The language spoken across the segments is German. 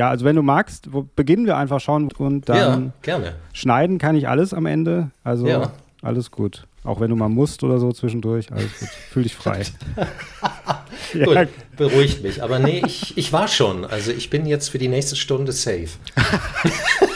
ja, also wenn du magst, wo, beginnen wir einfach schon und dann ja, gerne. schneiden kann ich alles am Ende. Also Ja. alles gut. Auch wenn du mal musst oder so zwischendurch, alles gut. Fühl dich frei. ja, Gut, beruhigt mich. Aber nee, ich, ich war schon. Also ich bin jetzt für die nächste Stunde safe.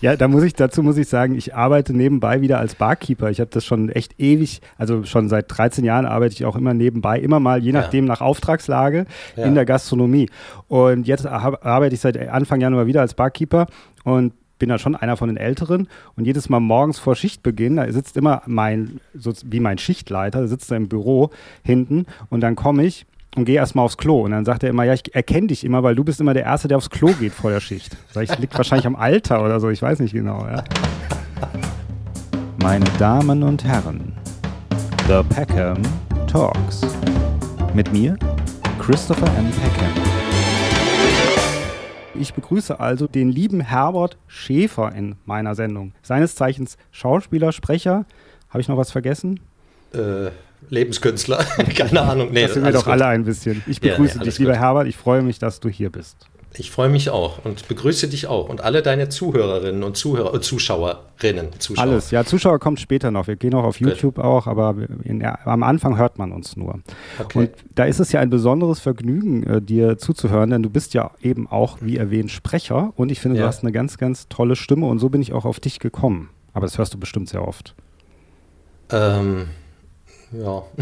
Ja, da muss ich, dazu muss ich sagen, ich arbeite nebenbei wieder als Barkeeper. Ich habe das schon echt ewig, also schon seit 13 Jahren arbeite ich auch immer nebenbei, immer mal, je Ja. nachdem nach Auftragslage Ja. in der Gastronomie. Und jetzt arbeite ich seit Anfang Januar wieder als Barkeeper und bin da schon einer von den Älteren. Und jedes Mal morgens vor Schichtbeginn, da sitzt immer mein, so wie mein Schichtleiter, sitzt da im Büro hinten und dann komme ich und gehe erstmal aufs Klo. Und dann sagt er immer, ja, ich erkenne dich immer, weil du bist immer der Erste, der aufs Klo geht vor der Schicht. Vielleicht liegt wahrscheinlich am Alter oder so, ich weiß nicht genau. Ja. Meine Damen und Herren, The Peckham Talks. Mit mir, Christopher M. Peckham. Ich begrüße also den lieben Herbert Schäfer in meiner Sendung. Seines Zeichens Schauspieler, Sprecher. Habe ich noch was vergessen? Äh, Lebenskünstler. Keine Ahnung. Nee, das sind wir doch gut. alle ein bisschen. Ich Ja, begrüße nee, dich, lieber gut. Herbert. Ich freue mich, dass du hier bist. Ich freue mich auch und begrüße dich auch und alle deine Zuhörerinnen und Zuhörer, äh, Zuschauerinnen. Zuschauer. Alles. Ja, Zuschauer kommt später noch. Wir gehen auch auf. YouTube auch, aber in, am Anfang hört man uns nur. Okay. Und da ist es ja ein besonderes Vergnügen, äh, dir zuzuhören, denn du bist ja eben auch, wie erwähnt, Sprecher und ich finde, du Ja. hast eine ganz, ganz tolle Stimme und so bin ich auch auf dich gekommen. Aber das hörst du bestimmt sehr oft. Ähm, ja.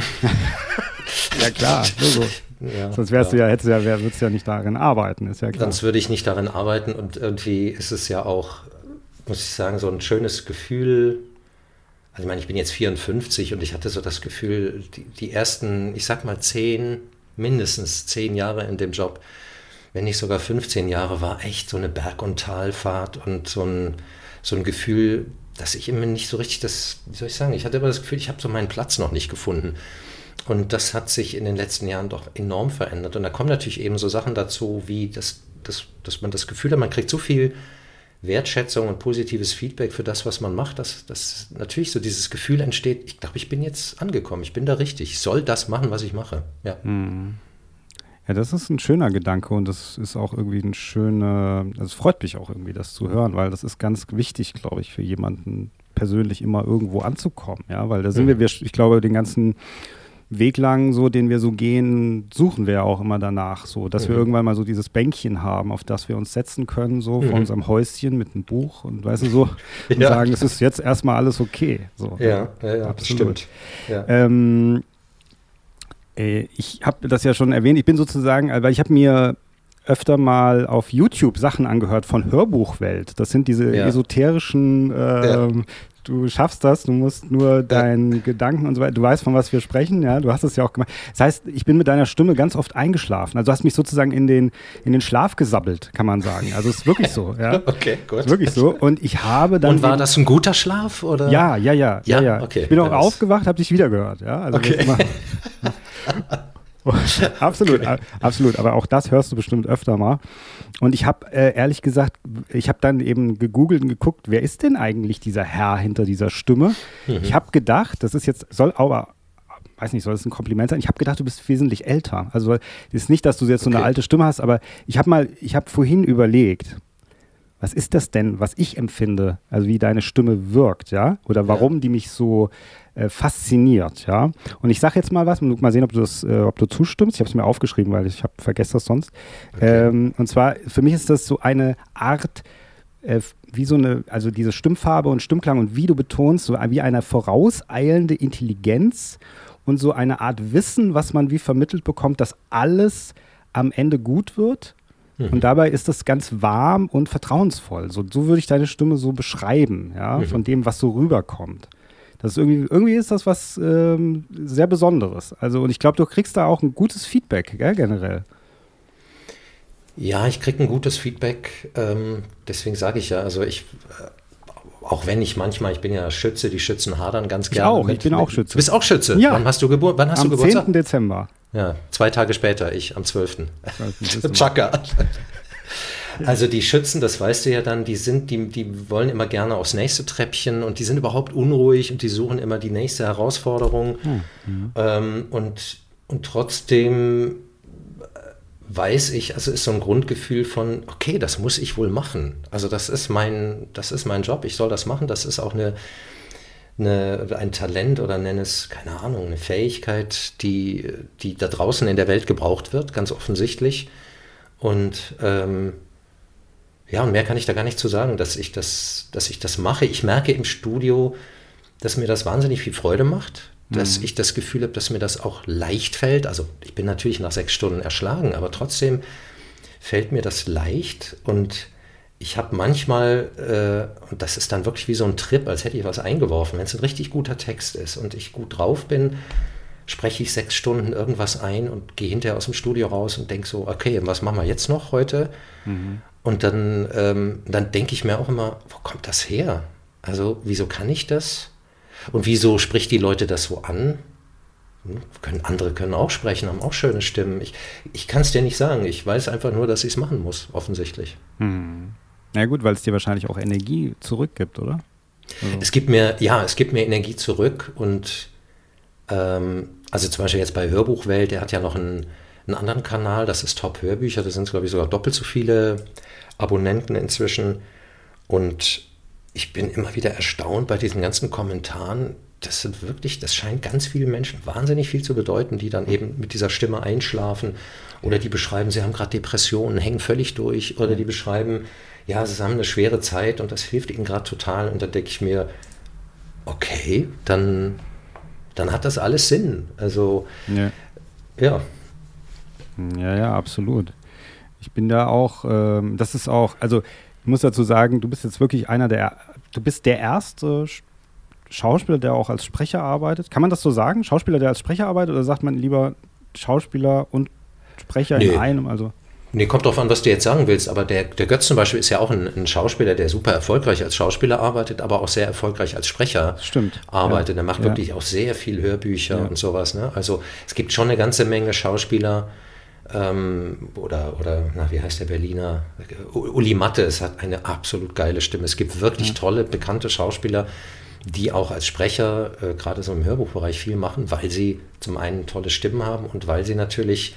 Ja klar, so. ja. Sonst wärst du ja, hättest ja, wär, würdest du ja nicht darin arbeiten, ist ja klar. Sonst würde ich nicht darin arbeiten und irgendwie ist es ja auch, muss ich sagen, so ein schönes Gefühl. Also ich meine, ich bin jetzt 54 und ich hatte so das Gefühl, die, die ersten, ich sag mal zehn, mindestens zehn Jahre in dem Job, wenn nicht sogar 15 Jahre, war echt so eine Berg- und Talfahrt und so ein, so ein Gefühl, dass ich immer nicht so richtig das, wie soll ich sagen, ich hatte immer das Gefühl, ich habe so meinen Platz noch nicht gefunden. Und das hat sich in den letzten Jahren doch enorm verändert. Und da kommen natürlich eben so Sachen dazu, wie das, das, dass man das Gefühl hat, man kriegt so viel Wertschätzung und positives Feedback für das, was man macht, dass, dass natürlich so dieses Gefühl entsteht, ich glaube, ich bin jetzt angekommen, ich bin da richtig, ich soll das machen, was ich mache. Ja. Ja, das ist ein schöner Gedanke und das ist auch irgendwie ein schöner, also es freut mich auch irgendwie, das zu hören, weil das ist ganz wichtig, glaube ich, für jemanden persönlich immer irgendwo anzukommen, ja, weil da sind Mhm. wir, wir, ich glaube, den ganzen Weg lang, so, den wir so gehen, suchen wir ja auch immer danach, so, dass wir Mhm. irgendwann mal so dieses Bänkchen haben, auf das wir uns setzen können, so, vor Mhm. unserem Häuschen mit einem Buch und weißt du so, und Ja. sagen, es ist jetzt erstmal alles okay, so. Ja, ja, ja Absolut. stimmt. Ja. Ähm, äh, ich habe das ja schon erwähnt. Ich bin sozusagen, äh, weil ich habe mir öfter mal auf YouTube Sachen angehört von Hörbuchwelt. Das sind diese Ja. esoterischen, ähm, du schaffst das, du musst nur deinen Gedanken und so weiter. Du weißt, von was wir sprechen, ja, du hast es ja auch gemacht. Das heißt, ich bin mit deiner Stimme ganz oft eingeschlafen. Also du hast mich sozusagen in den, in den Schlaf gesabbelt, kann man sagen. Also es ist wirklich so, ja. Okay, gut. Ist wirklich so. Und ich habe dann. Und war das ein guter Schlaf? Oder? ja, ja, ja, ja, Ja, ja. okay. Ich bin auch Ja, das- aufgewacht, habe dich wieder gehört, ja. Also das Okay. absolut, a- absolut. Aber auch das hörst du bestimmt öfter mal. Und ich habe äh, ehrlich gesagt, ich habe dann eben gegoogelt und geguckt, wer ist denn eigentlich dieser Herr hinter dieser Stimme? Mhm. Ich habe gedacht, das ist jetzt, soll aber, weiß nicht, soll das ein Kompliment sein? Ich habe gedacht, du bist wesentlich älter. Also es ist nicht, dass du jetzt so eine Okay. alte Stimme hast, aber ich habe mal, ich habe vorhin überlegt, was ist das denn, was ich empfinde, also wie deine Stimme wirkt, ja? Oder warum die mich so äh, fasziniert, ja? Und ich sage jetzt mal was, und mal sehen, ob du das, äh, ob du zustimmst. Ich habe es mir aufgeschrieben, weil ich habe vergesse das sonst. Okay. Ähm, und zwar für mich ist das so eine Art äh, wie so eine, also diese Stimmfarbe und Stimmklang und wie du betonst, so wie eine vorauseilende Intelligenz und so eine Art Wissen, was man wie vermittelt bekommt, dass alles am Ende gut wird. Und dabei ist das ganz warm und vertrauensvoll. So, so würde ich deine Stimme so beschreiben, ja, von dem, was so rüberkommt. Das ist irgendwie, irgendwie ist das was ähm, sehr Besonderes. Also, und ich glaube, du kriegst da auch ein gutes Feedback, gell, generell. Ja, ich kriege ein gutes Feedback. Ähm, deswegen sage ich ja, also ich, äh, auch wenn ich manchmal, ich bin ja Schütze, die Schützen hadern ganz Ich gerne. auch, ich bin auch Schütze. Du bist auch Schütze? Ja. Wann hast du, Gebur wann hast Am du Geburtstag? 10. Dezember. Ja, zwei Tage später, ich am 12. Dezember. Chaka. Also die Schützen, das weißt du ja dann, die sind, die, die wollen immer gerne aufs nächste Treppchen und die sind überhaupt unruhig und die suchen immer die nächste Herausforderung. Hm, Ähm, und, und trotzdem äh, weiß ich, also ist so ein Grundgefühl von, okay, das muss ich wohl machen. Also das ist mein, das ist mein Job, ich soll das machen. Das ist auch eine, eine, ein Talent oder nenne es, keine Ahnung, eine Fähigkeit, die, die da draußen in der Welt gebraucht wird, ganz offensichtlich. Und ähm, ja, und mehr kann ich da gar nicht zu sagen, dass ich das, dass ich das mache. Ich merke im Studio, dass mir das wahnsinnig viel Freude macht, dass mhm. ich das Gefühl habe, dass mir das auch leicht fällt. Also ich bin natürlich nach sechs Stunden erschlagen, aber trotzdem fällt mir das leicht und ich habe manchmal, äh, und das ist dann wirklich wie so ein Trip, als hätte ich was eingeworfen, wenn es ein richtig guter Text ist und ich gut drauf bin, spreche ich sechs Stunden irgendwas ein und gehe hinterher aus dem Studio raus und denke so, okay, was machen wir jetzt noch heute? Mhm. Und dann, ähm, dann denke ich mir auch immer, wo kommt das her? Also wieso kann ich das? Und wieso spricht die Leute das so an? Hm, können, andere können auch sprechen, haben auch schöne Stimmen. Ich, ich kann es dir nicht sagen. Ich weiß einfach nur, dass ich es machen muss, offensichtlich. Hm. Na gut, weil es dir wahrscheinlich auch Energie zurückgibt, oder? Also. Es gibt mir, ja, es gibt mir Energie zurück und ähm, also zum Beispiel jetzt bei Hörbuchwelt, der hat ja noch einen, einen anderen Kanal, das ist Top Hörbücher, da sind glaube ich sogar doppelt so viele Abonnenten inzwischen und ich bin immer wieder erstaunt bei diesen ganzen Kommentaren. Das sind wirklich, das scheint ganz vielen Menschen wahnsinnig viel zu bedeuten, die dann eben mit dieser Stimme einschlafen oder die beschreiben, sie haben gerade Depressionen, hängen völlig durch oder die beschreiben, ja, sie haben eine schwere Zeit und das hilft ihnen gerade total. Und dann denke ich mir, okay, dann, dann hat das alles Sinn. Also, ja. ja. Ja, ja, absolut. Ich bin da auch, ähm, das ist auch, also ich muss dazu sagen, du bist jetzt wirklich einer der, du bist der erste Schauspieler, der auch als Sprecher arbeitet. Kann man das so sagen? Schauspieler, der als Sprecher arbeitet oder sagt man lieber Schauspieler und Sprecher nee. in einem? Also Nee, kommt drauf an, was du jetzt sagen willst, aber der, der Götz zum Beispiel ist ja auch ein, ein, Schauspieler, der super erfolgreich als Schauspieler arbeitet, aber auch sehr erfolgreich als Sprecher Stimmt. arbeitet. Ja. Der macht wirklich ja. auch sehr viel Hörbücher ja. und sowas. Ne? Also es gibt schon eine ganze Menge Schauspieler, ähm, oder, oder na, wie heißt der Berliner? Uli Mattes hat eine absolut geile Stimme. Es gibt wirklich ja. tolle, bekannte Schauspieler, die auch als Sprecher, äh, gerade so im Hörbuchbereich, viel machen, weil sie zum einen tolle Stimmen haben und weil sie natürlich,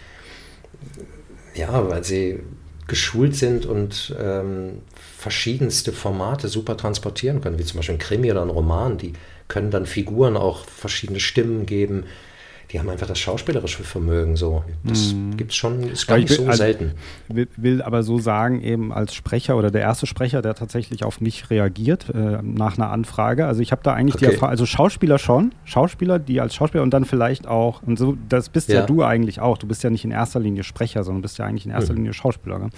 ja, weil sie geschult sind und ähm, verschiedenste Formate super transportieren können, wie zum Beispiel ein Krimi oder ein Roman. Die können dann Figuren auch verschiedene Stimmen geben die haben einfach das schauspielerische Vermögen so. Das mm. gibt es schon, ist gar nicht will, so also, selten. Will, will, aber so sagen, eben als Sprecher oder der erste Sprecher, der tatsächlich auf mich reagiert äh, nach einer Anfrage. Also ich habe da eigentlich okay. die Erfahrung, also Schauspieler schon, Schauspieler, die als Schauspieler und dann vielleicht auch, und so, das bist ja, ja du eigentlich auch. Du bist ja nicht in erster Linie Sprecher, sondern bist ja eigentlich in erster mhm. Linie Schauspieler. Ne?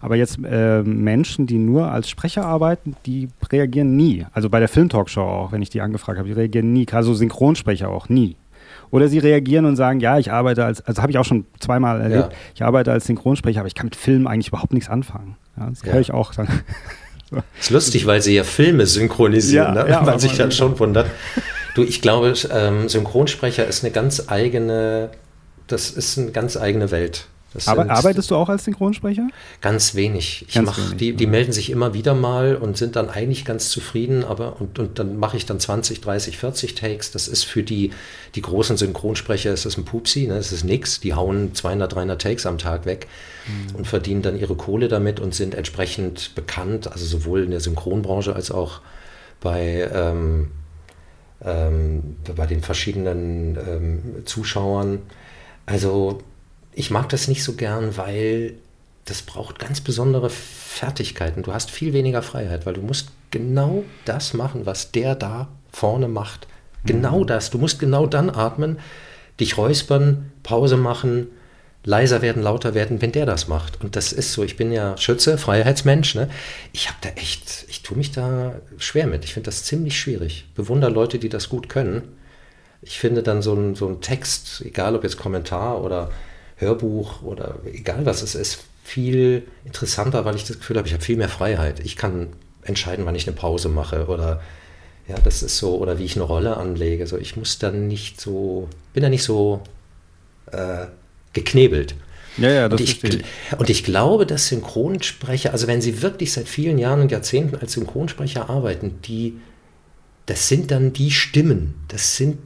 Aber jetzt äh, Menschen, die nur als Sprecher arbeiten, die reagieren nie. Also bei der Filmtalkshow auch, wenn ich die angefragt habe, die reagieren nie. Also Synchronsprecher auch nie. Oder sie reagieren und sagen, ja, ich arbeite als, also habe ich auch schon zweimal erlebt, ja. ich arbeite als Synchronsprecher, aber ich kann mit Filmen eigentlich überhaupt nichts anfangen. Ja, das ja. höre ich auch dann. so. Ist lustig, weil sie ja Filme synchronisieren, ja, ne? ja, man sich dann schon wundert. Du, ich glaube, ähm, Synchronsprecher ist eine ganz eigene, das ist eine ganz eigene Welt. Aber arbeitest du auch als Synchronsprecher? Ganz wenig. Ich ganz mach, wenig. Die, die melden sich immer wieder mal und sind dann eigentlich ganz zufrieden, aber und, und dann mache ich dann 20, 30, 40 Takes. Das ist für die, die großen Synchronsprecher ist das ein Pupsi, ne? das ist nix. Die hauen 200, 300 Takes am Tag weg mhm. und verdienen dann ihre Kohle damit und sind entsprechend bekannt, also sowohl in der Synchronbranche als auch bei, ähm, ähm, bei den verschiedenen ähm, Zuschauern. Also ich mag das nicht so gern, weil das braucht ganz besondere Fertigkeiten. Du hast viel weniger Freiheit, weil du musst genau das machen, was der da vorne macht. Genau mhm. das. Du musst genau dann atmen, dich räuspern, Pause machen, leiser werden, lauter werden, wenn der das macht. Und das ist so, ich bin ja Schütze, Freiheitsmensch. Ne? Ich habe da echt, ich tue mich da schwer mit. Ich finde das ziemlich schwierig. Bewundere Leute, die das gut können. Ich finde dann so ein, so ein Text, egal ob jetzt Kommentar oder Hörbuch oder egal was es ist, viel interessanter, weil ich das Gefühl habe, ich habe viel mehr Freiheit. Ich kann entscheiden, wann ich eine Pause mache oder ja, das ist so, oder wie ich eine Rolle anlege. So, ich muss dann nicht so, bin da nicht so äh, geknebelt. Ja, ja, das und ich, und ich glaube, dass Synchronsprecher, also wenn sie wirklich seit vielen Jahren und Jahrzehnten als Synchronsprecher arbeiten, die, das sind dann die Stimmen. Das sind,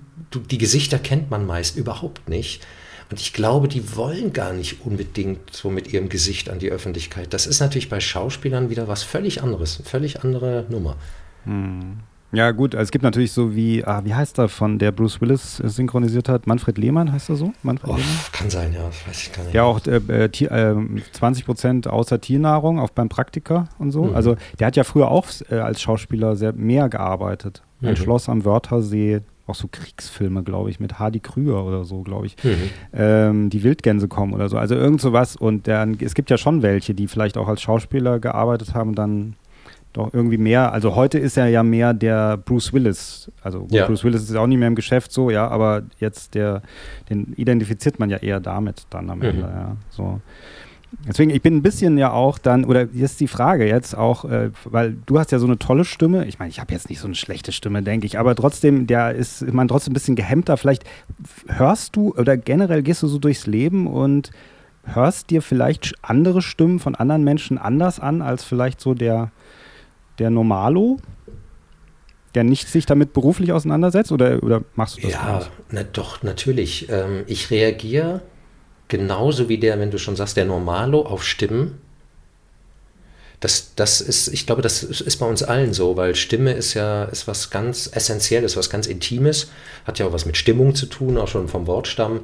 die Gesichter kennt man meist überhaupt nicht. Und ich glaube, die wollen gar nicht unbedingt so mit ihrem Gesicht an die Öffentlichkeit. Das ist natürlich bei Schauspielern wieder was völlig anderes, eine völlig andere Nummer. Hm. Ja, gut, also es gibt natürlich so wie, ah, wie heißt er von der Bruce Willis synchronisiert hat? Manfred Lehmann heißt er so? Manfred oh, Lehmann? Kann sein, ja, weiß ich gar nicht. Ja, auch äh, äh, 20 Prozent außer Tiernahrung, auch beim Praktiker und so. Mhm. Also der hat ja früher auch äh, als Schauspieler sehr mehr gearbeitet. Ein mhm. Schloss am Wörthersee, auch so Kriegsfilme, glaube ich, mit Hardy Krüger oder so, glaube ich. Mhm. Ähm, die Wildgänse kommen oder so. Also irgend sowas. Und dann, es gibt ja schon welche, die vielleicht auch als Schauspieler gearbeitet haben dann doch irgendwie mehr. Also heute ist er ja mehr der Bruce Willis. Also ja. Bruce Willis ist auch nicht mehr im Geschäft so, ja, aber jetzt der, den identifiziert man ja eher damit dann am mhm. Ende, ja. So. Deswegen, ich bin ein bisschen ja auch dann, oder jetzt die Frage jetzt auch, äh, weil du hast ja so eine tolle Stimme. Ich meine, ich habe jetzt nicht so eine schlechte Stimme, denke ich, aber trotzdem, der ist man trotzdem ein bisschen gehemmter. Vielleicht hörst du oder generell gehst du so durchs Leben und hörst dir vielleicht andere Stimmen von anderen Menschen anders an als vielleicht so der der Normalo, der nicht sich damit beruflich auseinandersetzt? Oder, oder machst du das? Ja, na, doch, natürlich. Ähm, ich reagiere genauso wie der, wenn du schon sagst, der Normalo auf Stimmen. Das, das ist, ich glaube, das ist bei uns allen so, weil Stimme ist ja ist was ganz Essentielles, was ganz Intimes, hat ja auch was mit Stimmung zu tun, auch schon vom Wortstamm.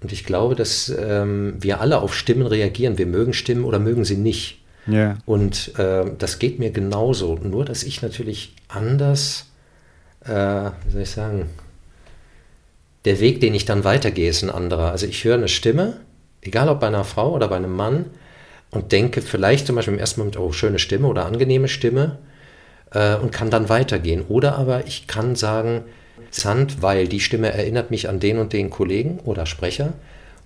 Und ich glaube, dass ähm, wir alle auf Stimmen reagieren. Wir mögen Stimmen oder mögen sie nicht. Yeah. Und äh, das geht mir genauso. Nur, dass ich natürlich anders, äh, wie soll ich sagen, der Weg, den ich dann weitergehe, ist ein anderer. Also ich höre eine Stimme, egal ob bei einer Frau oder bei einem Mann, und denke vielleicht zum Beispiel im ersten Moment, oh, schöne Stimme oder angenehme Stimme, äh, und kann dann weitergehen. Oder aber ich kann sagen, interessant, weil die Stimme erinnert mich an den und den Kollegen oder Sprecher.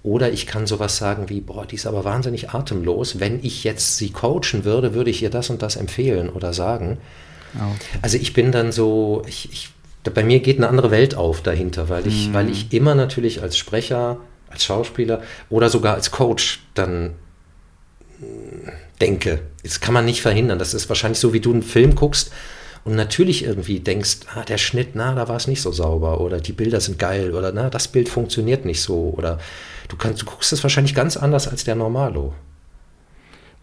Oder ich kann sowas sagen wie, boah, die ist aber wahnsinnig atemlos. Wenn ich jetzt sie coachen würde, würde ich ihr das und das empfehlen oder sagen. Okay. Also ich bin dann so, ich, ich, bei mir geht eine andere Welt auf dahinter, weil ich, mm. weil ich immer natürlich als Sprecher, als Schauspieler oder sogar als Coach dann mm, denke. Das kann man nicht verhindern. Das ist wahrscheinlich so, wie du einen Film guckst und natürlich irgendwie denkst, ah, der Schnitt, na, da war es nicht so sauber oder die Bilder sind geil oder na, das Bild funktioniert nicht so oder du kannst, du guckst es wahrscheinlich ganz anders als der Normalo.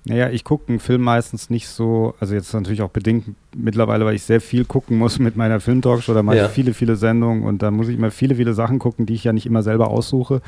Naja, ich gucke einen Film meistens nicht so, also jetzt natürlich auch bedingt mittlerweile, weil ich sehr viel gucken muss mit meiner Filmtalkshow, da mache ja. ich viele, viele Sendungen und da muss ich immer viele, viele Sachen gucken, die ich ja nicht immer selber aussuche.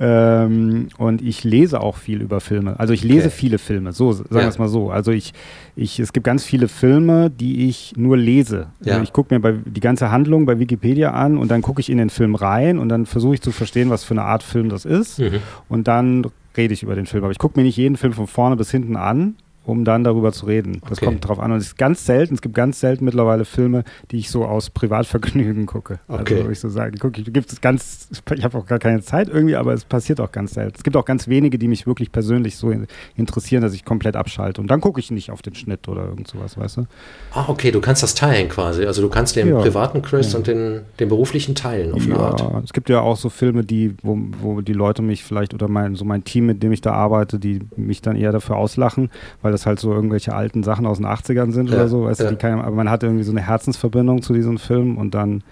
Ähm, und ich lese auch viel über Filme. Also ich lese okay. viele Filme, so sagen wir es mal so. Also ich, ich, es gibt ganz viele Filme, die ich nur lese. Ja. Also ich gucke mir bei, die ganze Handlung bei Wikipedia an und dann gucke ich in den Film rein und dann versuche ich zu verstehen, was für eine Art Film das ist. Mhm. Und dann rede ich über den Film. Aber ich gucke mir nicht jeden Film von vorne bis hinten an, um dann darüber zu reden. Das okay. kommt drauf an. Und es ist ganz selten, es gibt ganz selten mittlerweile Filme, die ich so aus Privatvergnügen gucke. Also, okay. Also, ich so sagen, gucke ich, gibt es ganz, ich habe auch gar keine Zeit irgendwie, aber es passiert auch ganz selten. Es gibt auch ganz wenige, die mich wirklich persönlich so interessieren, dass ich komplett abschalte. Und dann gucke ich nicht auf den Schnitt oder irgend sowas, weißt du? Ah, okay, du kannst das teilen quasi. Also du kannst den ja. privaten Chris ja. und den, den beruflichen teilen auf eine ja, Art. Es gibt ja auch so Filme, die, wo, wo die Leute mich vielleicht oder mein, so mein Team, mit dem ich da arbeite, die mich dann eher dafür auslachen, weil weil das halt so irgendwelche alten Sachen aus den 80ern sind ja, oder so. Weißt ja. du, kann, aber man hat irgendwie so eine Herzensverbindung zu diesem Film und dann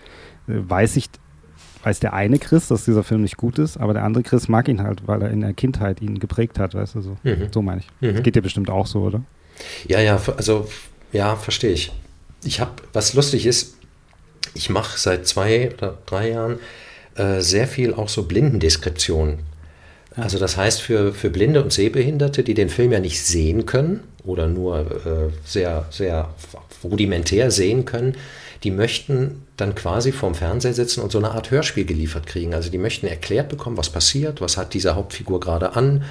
äh, weiß ich, weiß der eine Chris, dass dieser Film nicht gut ist, aber der andere Chris mag ihn halt, weil er in der Kindheit ihn geprägt hat, weißt du so. Mhm. So meine ich. Mhm. Das geht dir bestimmt auch so, oder? Ja, ja, also ja, verstehe ich. Ich habe, was lustig ist, ich mache seit zwei oder drei Jahren äh, sehr viel auch so Blindendeskription. Also das heißt für, für Blinde und Sehbehinderte, die den Film ja nicht sehen können oder nur äh, sehr, sehr rudimentär sehen können, die möchten dann quasi vorm Fernseher sitzen und so eine Art Hörspiel geliefert kriegen. Also die möchten erklärt bekommen, was passiert, was hat diese Hauptfigur gerade an,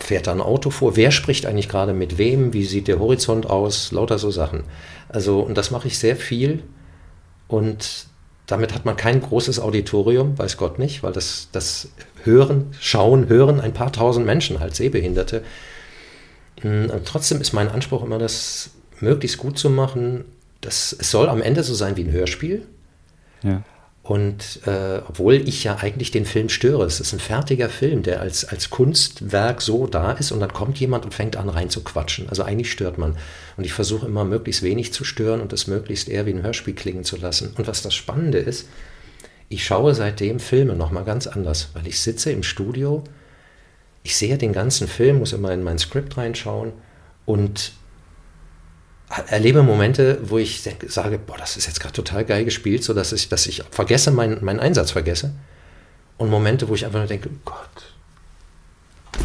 fährt da ein Auto vor, wer spricht eigentlich gerade mit wem, wie sieht der Horizont aus, lauter so Sachen. Also und das mache ich sehr viel und damit hat man kein großes Auditorium, weiß Gott nicht, weil das, das hören, schauen, hören ein paar tausend Menschen, halt Sehbehinderte. Hm, und trotzdem ist mein Anspruch immer, das möglichst gut zu machen. Das, es soll am Ende so sein wie ein Hörspiel. Ja. Und äh, obwohl ich ja eigentlich den Film störe, es ist ein fertiger Film, der als, als Kunstwerk so da ist und dann kommt jemand und fängt an rein zu quatschen. Also eigentlich stört man. Und ich versuche immer möglichst wenig zu stören und es möglichst eher wie ein Hörspiel klingen zu lassen. Und was das Spannende ist, ich schaue seitdem Filme nochmal ganz anders, weil ich sitze im Studio, ich sehe den ganzen Film, muss immer in mein Skript reinschauen und erlebe Momente, wo ich sage, boah, das ist jetzt gerade total geil gespielt, so dass ich, dass ich vergesse, meinen, meinen Einsatz vergesse. Und Momente, wo ich einfach nur denke, Gott,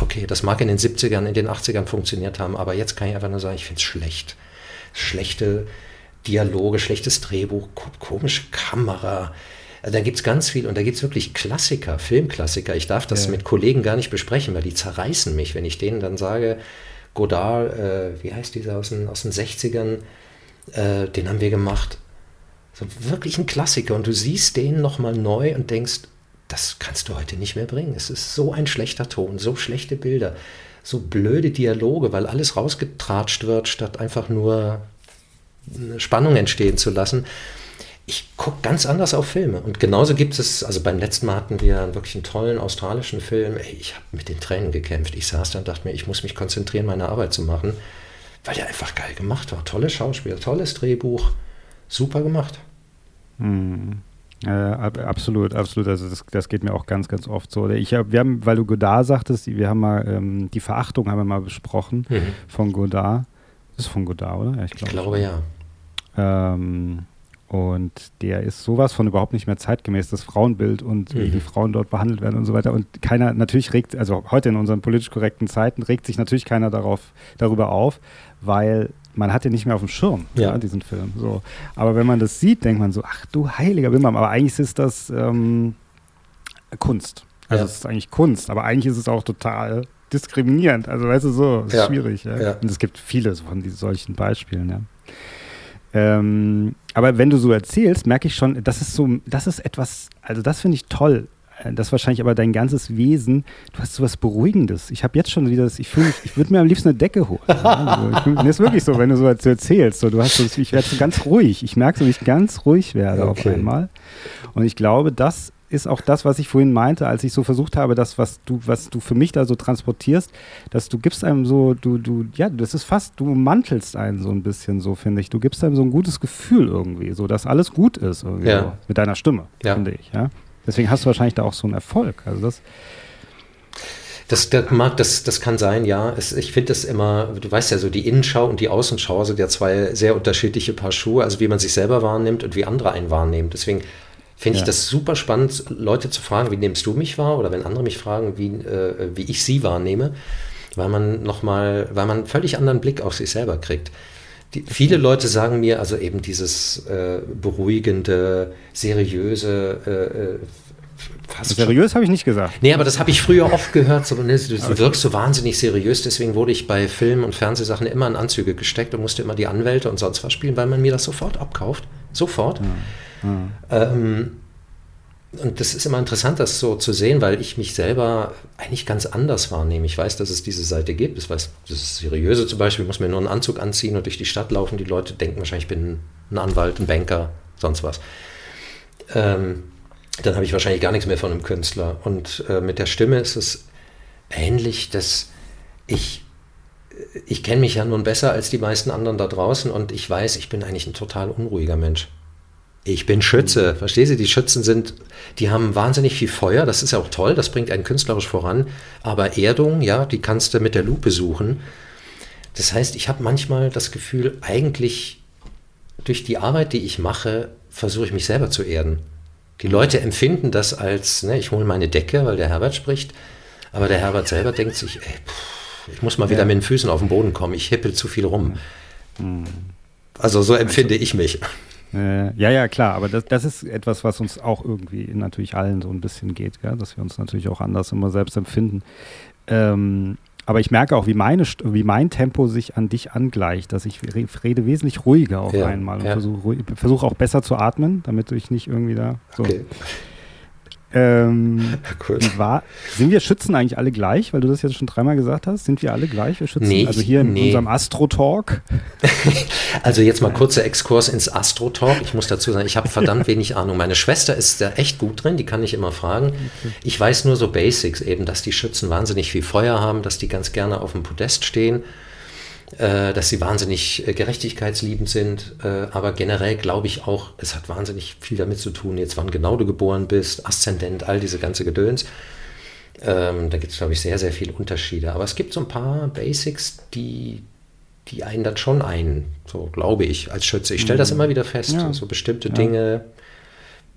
okay, das mag in den 70ern, in den 80ern funktioniert haben, aber jetzt kann ich einfach nur sagen, ich finde es schlecht. Schlechte Dialoge, schlechtes Drehbuch, komische Kamera. Da gibt es ganz viel und da gibt es wirklich Klassiker, Filmklassiker. Ich darf das ja. mit Kollegen gar nicht besprechen, weil die zerreißen mich, wenn ich denen dann sage, Godard, äh, wie heißt dieser aus den, aus den 60ern, äh, den haben wir gemacht. So wirklich ein Klassiker und du siehst den nochmal neu und denkst, das kannst du heute nicht mehr bringen. Es ist so ein schlechter Ton, so schlechte Bilder, so blöde Dialoge, weil alles rausgetratscht wird, statt einfach nur eine Spannung entstehen zu lassen. Ich gucke ganz anders auf Filme. Und genauso gibt es, also beim letzten Mal hatten wir wirklich einen tollen australischen Film. Ey, ich habe mit den Tränen gekämpft. Ich saß da und dachte mir, ich muss mich konzentrieren, meine Arbeit zu machen, weil der einfach geil gemacht war. Tolle Schauspieler, tolles Drehbuch, super gemacht. Hm. Äh, absolut, absolut. Also das, das geht mir auch ganz, ganz oft so. Ich hab, wir haben, weil du Godard sagtest, wir haben mal ähm, die Verachtung haben wir mal besprochen mhm. von Godard. Das ist von Godard, oder? Ja, ich, glaub, ich glaube ja. Ähm, und der ist sowas von überhaupt nicht mehr zeitgemäß, das Frauenbild und mhm. wie die Frauen dort behandelt werden und so weiter. Und keiner, natürlich regt, also heute in unseren politisch korrekten Zeiten, regt sich natürlich keiner darauf, darüber auf, weil man hat den nicht mehr auf dem Schirm, ja. Ja, diesen Film. So. Aber wenn man das sieht, denkt man so, ach du heiliger Bimbam, aber eigentlich ist das ähm, Kunst. Also ja. es ist eigentlich Kunst, aber eigentlich ist es auch total diskriminierend. Also weißt du so, ist schwierig. Ja? Und es gibt viele von solchen Beispielen, ja. Ähm, aber wenn du so erzählst, merke ich schon, das ist so, das ist etwas, also das finde ich toll äh, das ist wahrscheinlich aber dein ganzes Wesen. Du hast so was Beruhigendes. Ich habe jetzt schon wieder das, ich fühle mich, ich würde mir am liebsten eine Decke holen. Also ich, das ist wirklich so, wenn du so erzählst. So, du hast so, ich werde so ganz ruhig. Ich merke so, wie ich ganz ruhig werde okay. auf einmal. Und ich glaube, das ist auch das, was ich vorhin meinte, als ich so versucht habe, das, was du, was du für mich da so transportierst, dass du gibst einem so, du, du, ja, das ist fast, du mantelst einen so ein bisschen so, finde ich. Du gibst einem so ein gutes Gefühl irgendwie, so dass alles gut ist irgendwie ja. so, mit deiner Stimme, ja. finde ich, ja. Deswegen hast du wahrscheinlich da auch so einen Erfolg. Also das. Das, das, mag, das, das kann sein, ja. Es, ich finde das immer, du weißt ja so, die Innenschau und die Außenschau sind ja zwei sehr unterschiedliche Paar Schuhe, also wie man sich selber wahrnimmt und wie andere einen wahrnehmen. Deswegen finde ja. ich das super spannend, Leute zu fragen, wie nimmst du mich wahr? Oder wenn andere mich fragen, wie, äh, wie ich sie wahrnehme, weil man nochmal, weil man einen völlig anderen Blick auf sich selber kriegt. Die, viele Leute sagen mir also eben dieses äh, beruhigende, seriöse, äh, äh fast Seriös habe ich nicht gesagt. Nee, aber das habe ich früher oft gehört. So, ne, du, du wirkst so wahnsinnig seriös, deswegen wurde ich bei Film- und Fernsehsachen immer in Anzüge gesteckt und musste immer die Anwälte und sonst was spielen, weil man mir das sofort abkauft. Sofort. Ja. Ähm, und das ist immer interessant, das so zu sehen, weil ich mich selber eigentlich ganz anders wahrnehme. Ich weiß, dass es diese Seite gibt. Ich weiß, das ist seriöse zum Beispiel. Ich muss mir nur einen Anzug anziehen und durch die Stadt laufen. Die Leute denken wahrscheinlich, ich bin ein Anwalt, ein Banker, sonst was. Ähm, dann habe ich wahrscheinlich gar nichts mehr von einem Künstler. Und äh, mit der Stimme ist es ähnlich, dass ich, ich kenne mich ja nun besser als die meisten anderen da draußen und ich weiß, ich bin eigentlich ein total unruhiger Mensch. Ich bin Schütze. Verstehst du? Die Schützen sind, die haben wahnsinnig viel Feuer. Das ist ja auch toll. Das bringt einen künstlerisch voran. Aber Erdung, ja, die kannst du mit der Lupe suchen. Das heißt, ich habe manchmal das Gefühl, eigentlich durch die Arbeit, die ich mache, versuche ich mich selber zu erden. Die Leute empfinden das als, ne, ich hole meine Decke, weil der Herbert spricht. Aber der Herbert selber denkt sich, ey, pff, ich muss mal wieder ja. mit den Füßen auf den Boden kommen. Ich hippel zu viel rum. Mhm. Also so empfinde ich mich. Äh, ja, ja, klar, aber das, das ist etwas, was uns auch irgendwie natürlich allen so ein bisschen geht, gell? dass wir uns natürlich auch anders immer selbst empfinden. Ähm, aber ich merke auch, wie, meine, wie mein Tempo sich an dich angleicht, dass ich rede wesentlich ruhiger auf ja, einmal und ja. versuche versuch auch besser zu atmen, damit ich nicht irgendwie da so. Okay. Ähm, cool. war, sind wir Schützen eigentlich alle gleich, weil du das jetzt schon dreimal gesagt hast? Sind wir alle gleich, wir Schützen? Nee, also hier in nee. unserem Astro-Talk? also jetzt mal kurzer Exkurs ins Astro-Talk. Ich muss dazu sagen, ich habe verdammt wenig Ahnung. Meine Schwester ist da echt gut drin, die kann ich immer fragen. Ich weiß nur so Basics eben, dass die Schützen wahnsinnig viel Feuer haben, dass die ganz gerne auf dem Podest stehen dass sie wahnsinnig äh, gerechtigkeitsliebend sind. Äh, aber generell glaube ich auch, es hat wahnsinnig viel damit zu tun, jetzt wann genau du geboren bist, Aszendent, all diese ganze Gedöns. Ähm, da gibt es, glaube ich, sehr, sehr viele Unterschiede. Aber es gibt so ein paar Basics, die, die einen dann schon ein, so glaube ich, als Schütze. Ich stelle das mhm. immer wieder fest, ja. so bestimmte ja. Dinge,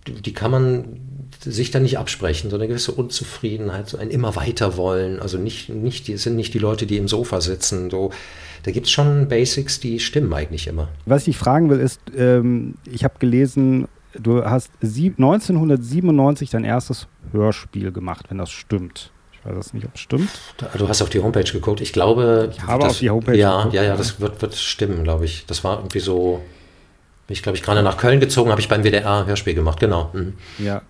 die, die kann man sich dann nicht absprechen, so eine gewisse Unzufriedenheit, so ein immer weiter wollen. Also nicht, nicht, die sind nicht die Leute, die im Sofa sitzen, so da gibt es schon Basics, die stimmen eigentlich immer. Was ich fragen will, ist, ähm, ich habe gelesen, du hast 1997 dein erstes Hörspiel gemacht, wenn das stimmt. Ich weiß das nicht, ob es stimmt. Du hast auf die Homepage geguckt. Ich glaube. Ich habe das, auf die Homepage ja, geguckt. Ja, ja, das wird, wird stimmen, glaube ich. Das war irgendwie so. Bin ich, glaube ich, gerade nach Köln gezogen, habe ich beim WDR Hörspiel gemacht, genau. Mhm. Ja.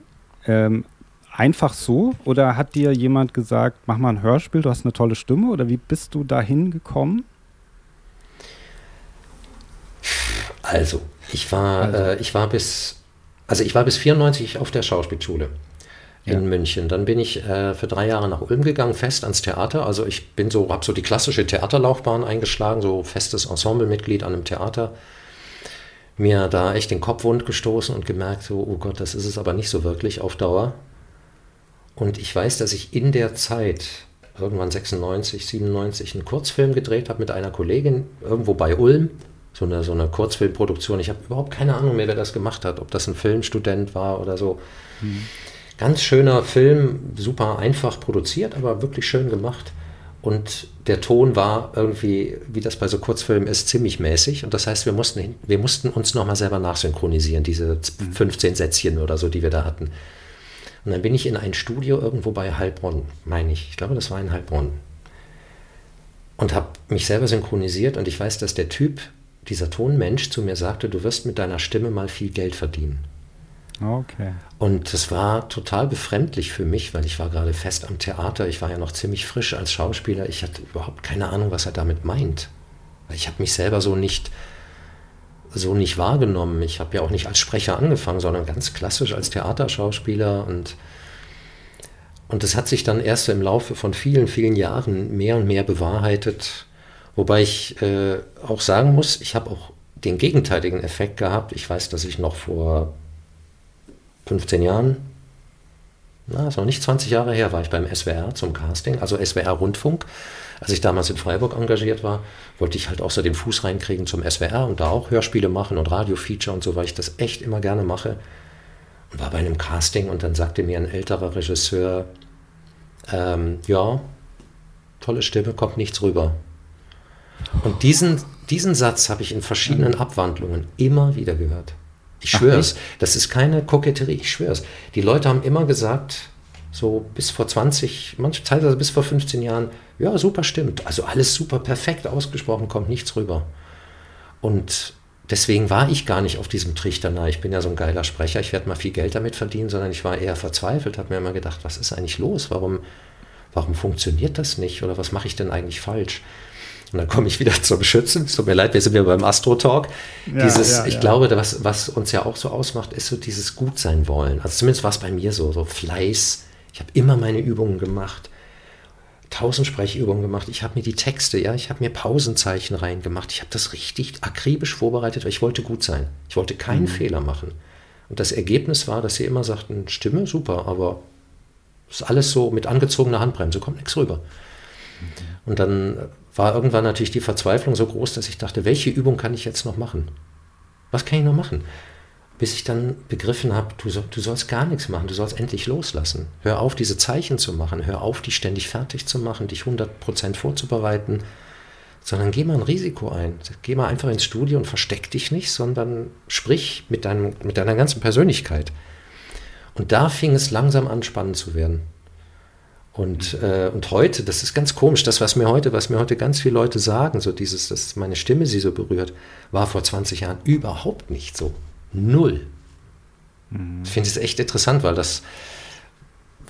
Ähm, einfach so? Oder hat dir jemand gesagt, mach mal ein Hörspiel, du hast eine tolle Stimme? Oder wie bist du dahin gekommen? Also, ich war, also. Äh, ich war bis, also ich war bis 94 auf der Schauspielschule in ja. München. Dann bin ich äh, für drei Jahre nach Ulm gegangen, fest ans Theater. Also ich bin so, habe so die klassische Theaterlaufbahn eingeschlagen, so festes Ensemblemitglied an einem Theater. Mir da echt den Kopf wund gestoßen und gemerkt, so, oh Gott, das ist es aber nicht so wirklich auf Dauer. Und ich weiß, dass ich in der Zeit, irgendwann 96, 97, einen Kurzfilm gedreht habe mit einer Kollegin irgendwo bei Ulm so eine, so eine Kurzfilmproduktion. Ich habe überhaupt keine Ahnung mehr, wer das gemacht hat, ob das ein Filmstudent war oder so. Mhm. Ganz schöner Film, super einfach produziert, aber wirklich schön gemacht. Und der Ton war irgendwie, wie das bei so Kurzfilmen ist, ziemlich mäßig. Und das heißt, wir mussten, wir mussten uns nochmal selber nachsynchronisieren, diese 15 mhm. Sätzchen oder so, die wir da hatten. Und dann bin ich in ein Studio irgendwo bei Heilbronn, meine ich. Ich glaube, das war in Heilbronn. Und habe mich selber synchronisiert. Und ich weiß, dass der Typ, dieser Tonmensch zu mir sagte, du wirst mit deiner Stimme mal viel Geld verdienen. Okay. Und das war total befremdlich für mich, weil ich war gerade fest am Theater. Ich war ja noch ziemlich frisch als Schauspieler. Ich hatte überhaupt keine Ahnung, was er damit meint. Ich habe mich selber so nicht, so nicht wahrgenommen. Ich habe ja auch nicht als Sprecher angefangen, sondern ganz klassisch als Theaterschauspieler. Und, und das hat sich dann erst im Laufe von vielen, vielen Jahren mehr und mehr bewahrheitet Wobei ich äh, auch sagen muss, ich habe auch den gegenteiligen Effekt gehabt. Ich weiß, dass ich noch vor 15 Jahren, na, ist noch nicht 20 Jahre her, war ich beim SWR zum Casting, also SWR Rundfunk. Als ich damals in Freiburg engagiert war, wollte ich halt auch so den Fuß reinkriegen zum SWR und da auch Hörspiele machen und Radiofeature und so, weil ich das echt immer gerne mache. Und war bei einem Casting und dann sagte mir ein älterer Regisseur, ähm, ja, tolle Stimme, kommt nichts rüber. Und diesen, diesen Satz habe ich in verschiedenen Abwandlungen immer wieder gehört. Ich schwöre es, das ist keine Koketterie, ich schwöre es. Die Leute haben immer gesagt, so bis vor 20, manche teilweise bis vor 15 Jahren, ja, super stimmt. Also alles super perfekt ausgesprochen, kommt nichts rüber. Und deswegen war ich gar nicht auf diesem Trichter, na, ich bin ja so ein geiler Sprecher, ich werde mal viel Geld damit verdienen, sondern ich war eher verzweifelt, habe mir immer gedacht, was ist eigentlich los? Warum, warum funktioniert das nicht? Oder was mache ich denn eigentlich falsch? Und dann komme ich wieder zum Schützen. Es tut mir leid, wir sind ja beim Astro-Talk. Ja, dieses, ja, ich ja. glaube, was, was uns ja auch so ausmacht, ist so dieses Gutsein wollen. Also zumindest war es bei mir so, so Fleiß. Ich habe immer meine Übungen gemacht. Tausend Sprechübungen gemacht. Ich habe mir die Texte, ja, ich habe mir Pausenzeichen reingemacht. Ich habe das richtig akribisch vorbereitet, weil ich wollte gut sein. Ich wollte keinen mhm. Fehler machen. Und das Ergebnis war, dass sie immer sagten, Stimme, super, aber ist alles so mit angezogener Handbremse, kommt nichts rüber. Mhm. Und dann war irgendwann natürlich die Verzweiflung so groß, dass ich dachte, welche Übung kann ich jetzt noch machen? Was kann ich noch machen? Bis ich dann begriffen habe, du, du sollst gar nichts machen, du sollst endlich loslassen. Hör auf, diese Zeichen zu machen, hör auf, die ständig fertig zu machen, dich 100% vorzubereiten, sondern geh mal ein Risiko ein. Geh mal einfach ins Studio und versteck dich nicht, sondern sprich mit, deinem, mit deiner ganzen Persönlichkeit. Und da fing es langsam an, spannend zu werden. Und, äh, und heute, das ist ganz komisch, das, was mir heute, was mir heute ganz viele Leute sagen, so dieses, dass meine Stimme sie so berührt, war vor 20 Jahren überhaupt nicht so. Null. Mhm. Ich finde es echt interessant, weil das,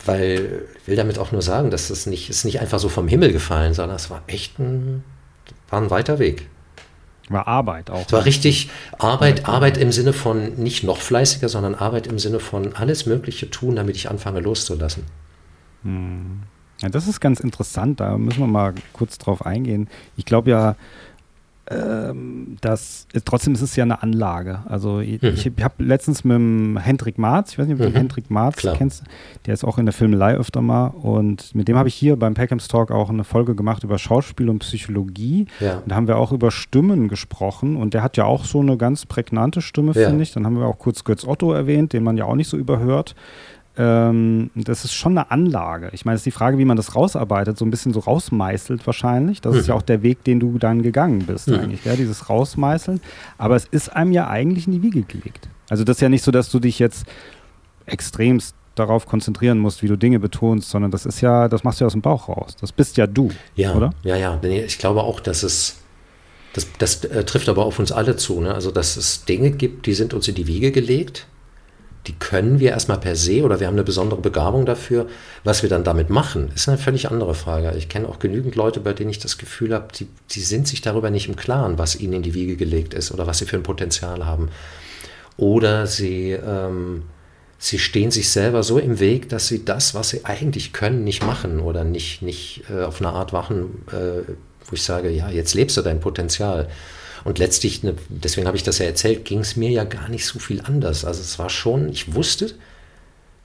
weil ich will damit auch nur sagen, dass das nicht, ist nicht einfach so vom Himmel gefallen, sondern es war echt ein, war ein weiter Weg. War Arbeit auch. Es war richtig Arbeit, Arbeit im Sinne von nicht noch fleißiger, sondern Arbeit im Sinne von alles Mögliche tun, damit ich anfange loszulassen. Ja, das ist ganz interessant, da müssen wir mal kurz drauf eingehen. Ich glaube ja, ähm, das ist, trotzdem ist es ja eine Anlage. Also ich, mhm. ich habe letztens mit dem Hendrik Marz, ich weiß nicht, ob du mhm. Hendrik Marz Klar. kennst, der ist auch in der Filmelei öfter mal und mit dem habe ich hier beim Peckhams Talk auch eine Folge gemacht über Schauspiel und Psychologie. Ja. Und da haben wir auch über Stimmen gesprochen und der hat ja auch so eine ganz prägnante Stimme, ja. finde ich. Dann haben wir auch kurz Götz Otto erwähnt, den man ja auch nicht so überhört ähm, das ist schon eine Anlage. Ich meine, es ist die Frage, wie man das rausarbeitet, so ein bisschen so rausmeißelt wahrscheinlich. Das mhm. ist ja auch der Weg, den du dann gegangen bist mhm. eigentlich, ja, dieses Rausmeißeln. Aber es ist einem ja eigentlich in die Wiege gelegt. Also das ist ja nicht so, dass du dich jetzt extremst darauf konzentrieren musst, wie du Dinge betonst, sondern das ist ja, das machst du ja aus dem Bauch raus. Das bist ja du, ja, oder? Ja, ja. Ich glaube auch, dass es, das, das äh, trifft aber auf uns alle zu. Ne? Also, dass es Dinge gibt, die sind uns in die Wiege gelegt die können wir erstmal per se oder wir haben eine besondere Begabung dafür. Was wir dann damit machen, ist eine völlig andere Frage. Ich kenne auch genügend Leute, bei denen ich das Gefühl habe, die, die sind sich darüber nicht im Klaren, was ihnen in die Wiege gelegt ist oder was sie für ein Potenzial haben. Oder sie, ähm, sie stehen sich selber so im Weg, dass sie das, was sie eigentlich können, nicht machen oder nicht, nicht äh, auf eine Art machen, äh, wo ich sage, ja, jetzt lebst du dein Potenzial. Und letztlich, ne, deswegen habe ich das ja erzählt, ging es mir ja gar nicht so viel anders. Also es war schon, ich wusste,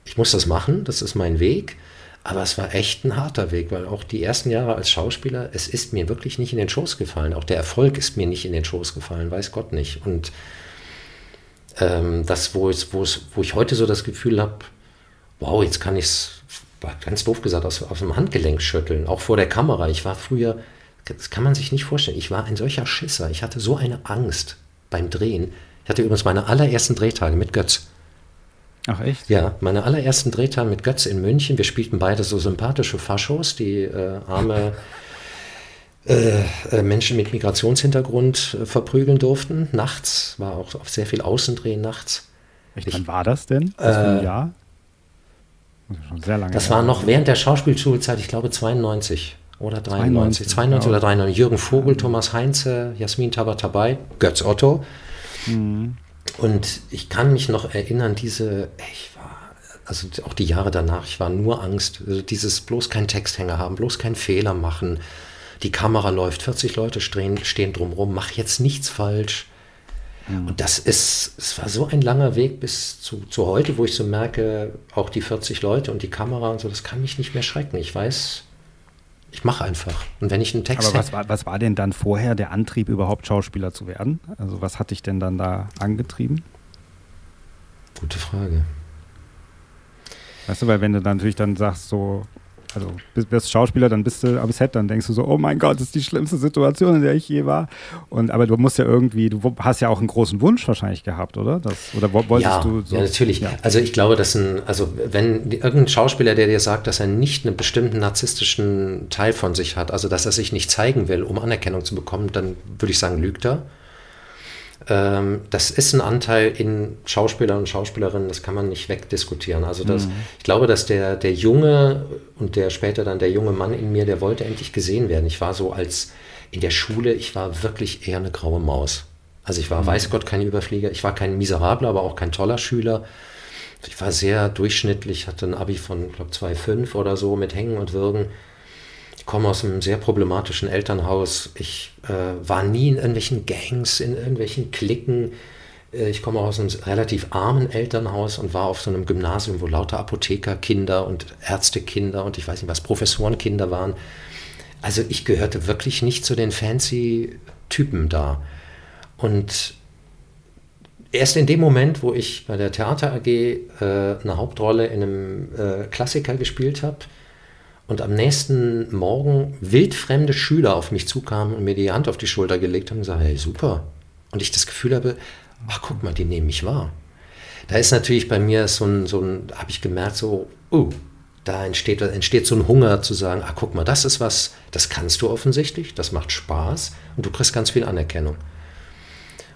ich muss das machen, das ist mein Weg. Aber es war echt ein harter Weg, weil auch die ersten Jahre als Schauspieler, es ist mir wirklich nicht in den Schoß gefallen. Auch der Erfolg ist mir nicht in den Schoß gefallen, weiß Gott nicht. Und ähm, das, wo, es, wo, es, wo ich heute so das Gefühl habe, wow, jetzt kann ich es, ganz doof gesagt, aus, aus dem Handgelenk schütteln, auch vor der Kamera. Ich war früher das kann man sich nicht vorstellen. Ich war ein solcher Schisser. Ich hatte so eine Angst beim Drehen. Ich hatte übrigens meine allerersten Drehtage mit Götz. Ach echt? Ja, meine allerersten Drehtage mit Götz in München. Wir spielten beide so sympathische Faschos, die äh, arme äh, äh, Menschen mit Migrationshintergrund äh, verprügeln durften. Nachts, war auch auf sehr viel Außendrehen nachts. Echt, wann war das denn? Für ein äh, Jahr? Schon sehr lange. Das war noch während der Schauspielschulzeit, ich glaube 92 oder 93, 92, 92 ja. oder 93. Jürgen Vogel, mhm. Thomas Heinze, Jasmin Tabatabai, Götz Otto. Mhm. Und ich kann mich noch erinnern, diese, ich war, also auch die Jahre danach, ich war nur Angst, also dieses bloß keinen Texthänger haben, bloß keinen Fehler machen. Die Kamera läuft, 40 Leute stehen, stehen drumrum, mach jetzt nichts falsch. Und das ist, es war so ein langer Weg bis zu, zu heute, wo ich so merke, auch die 40 Leute und die Kamera und so, das kann mich nicht mehr schrecken. Ich weiß, ich mache einfach. Und wenn ich einen Text. Aber was war, was war denn dann vorher der Antrieb, überhaupt Schauspieler zu werden? Also, was hat dich denn dann da angetrieben? Gute Frage. Weißt du, weil wenn du dann natürlich dann sagst, so, also bist, bist Schauspieler, dann bist du am Set, dann denkst du so, oh mein Gott, das ist die schlimmste Situation, in der ich je war. Und aber du musst ja irgendwie, du hast ja auch einen großen Wunsch wahrscheinlich gehabt, oder? Das, oder wolltest ja, du so? Ja, natürlich. Ja. Also ich glaube, dass ein, also wenn irgendein Schauspieler, der dir sagt, dass er nicht einen bestimmten narzisstischen Teil von sich hat, also dass er sich nicht zeigen will, um Anerkennung zu bekommen, dann würde ich sagen, lügt er das ist ein Anteil in Schauspielern und Schauspielerinnen, das kann man nicht wegdiskutieren. Also das, mhm. ich glaube, dass der, der Junge und der später dann der junge Mann in mir, der wollte endlich gesehen werden. Ich war so als in der Schule, ich war wirklich eher eine graue Maus. Also ich war, mhm. weiß Gott, kein Überflieger. Ich war kein miserabler, aber auch kein toller Schüler. Ich war sehr durchschnittlich, hatte ein Abi von, glaube 2,5 oder so mit Hängen und Würgen komme aus einem sehr problematischen Elternhaus. Ich äh, war nie in irgendwelchen Gangs, in irgendwelchen Klicken. Äh, ich komme aus einem relativ armen Elternhaus und war auf so einem Gymnasium, wo lauter Apothekerkinder und Ärztekinder und ich weiß nicht was, Professorenkinder waren. Also ich gehörte wirklich nicht zu den fancy Typen da. Und erst in dem Moment, wo ich bei der Theater AG äh, eine Hauptrolle in einem äh, Klassiker gespielt habe, und am nächsten Morgen wildfremde Schüler auf mich zukamen und mir die Hand auf die Schulter gelegt haben und gesagt, hey, super. Und ich das Gefühl habe, ach guck mal, die nehmen mich wahr. Da ist natürlich bei mir so ein, so ein habe ich gemerkt, so, oh, da entsteht, entsteht so ein Hunger zu sagen, ach guck mal, das ist was, das kannst du offensichtlich, das macht Spaß und du kriegst ganz viel Anerkennung.